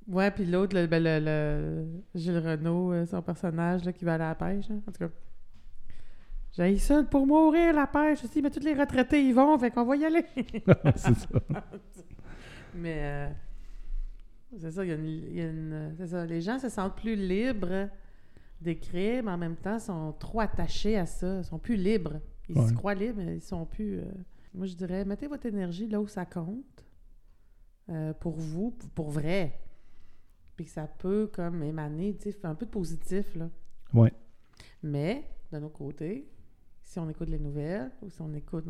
ouais, puis l'autre, le, ben, le, Gilles Renault, euh, son personnage là, qui va à la pêche. En tout cas. J'ai ça pour mourir, la pêche aussi, mais tous les retraités y vont, fait qu'on va y aller. [laughs] [laughs] c'est ça. mais euh, c'est ça, il y a une. c'est ça, les gens se sentent plus libres d'écrire, mais en même temps, sont trop attachés à ça. Ils sont plus libres. Ils se croient libres, mais ils sont plus. Euh, moi, je dirais, mettez votre énergie là où ça compte. Euh, pour vous, pour vrai. Puis que ça peut comme émaner, tu sais, un peu de positif, là. Oui. Mais, d'un autre côté, si on écoute les nouvelles ou si on écoute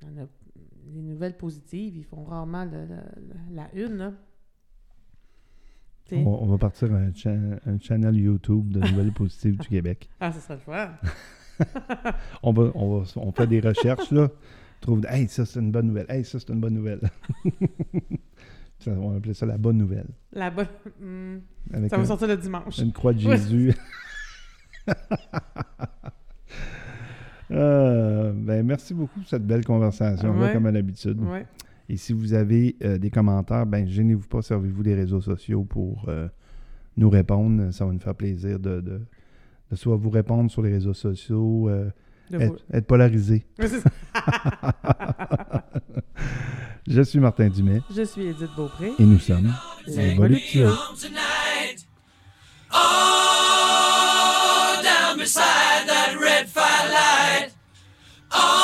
les nouvelles positives, ils font rarement la une. On, va partir un, un, channel YouTube de nouvelles positives du Québec. [laughs] Ah, ce serait le fun! [laughs] on, va, on, va, on fait des recherches, là. Trouve, hey, ça, c'est une bonne nouvelle. Hey, ça, c'est une bonne nouvelle. [laughs] on va appeler ça la bonne nouvelle. La bonne. Hmm. ça va sortir le dimanche. Une croix de Jésus. [laughs] [laughs] Euh, ben, merci beaucoup pour cette belle conversation, comme à l'habitude. Et si vous avez euh, des commentaires, ben, gênez-vous pas, servez-vous des réseaux sociaux pour euh, nous répondre. Ça va nous faire plaisir de, de, soit vous répondre sur les réseaux sociaux, être, polarisé. [laughs] Je suis Martin Dumais. Je suis Edith Beaupré. Et nous sommes les voluptueux. beside that red firelight. Oh,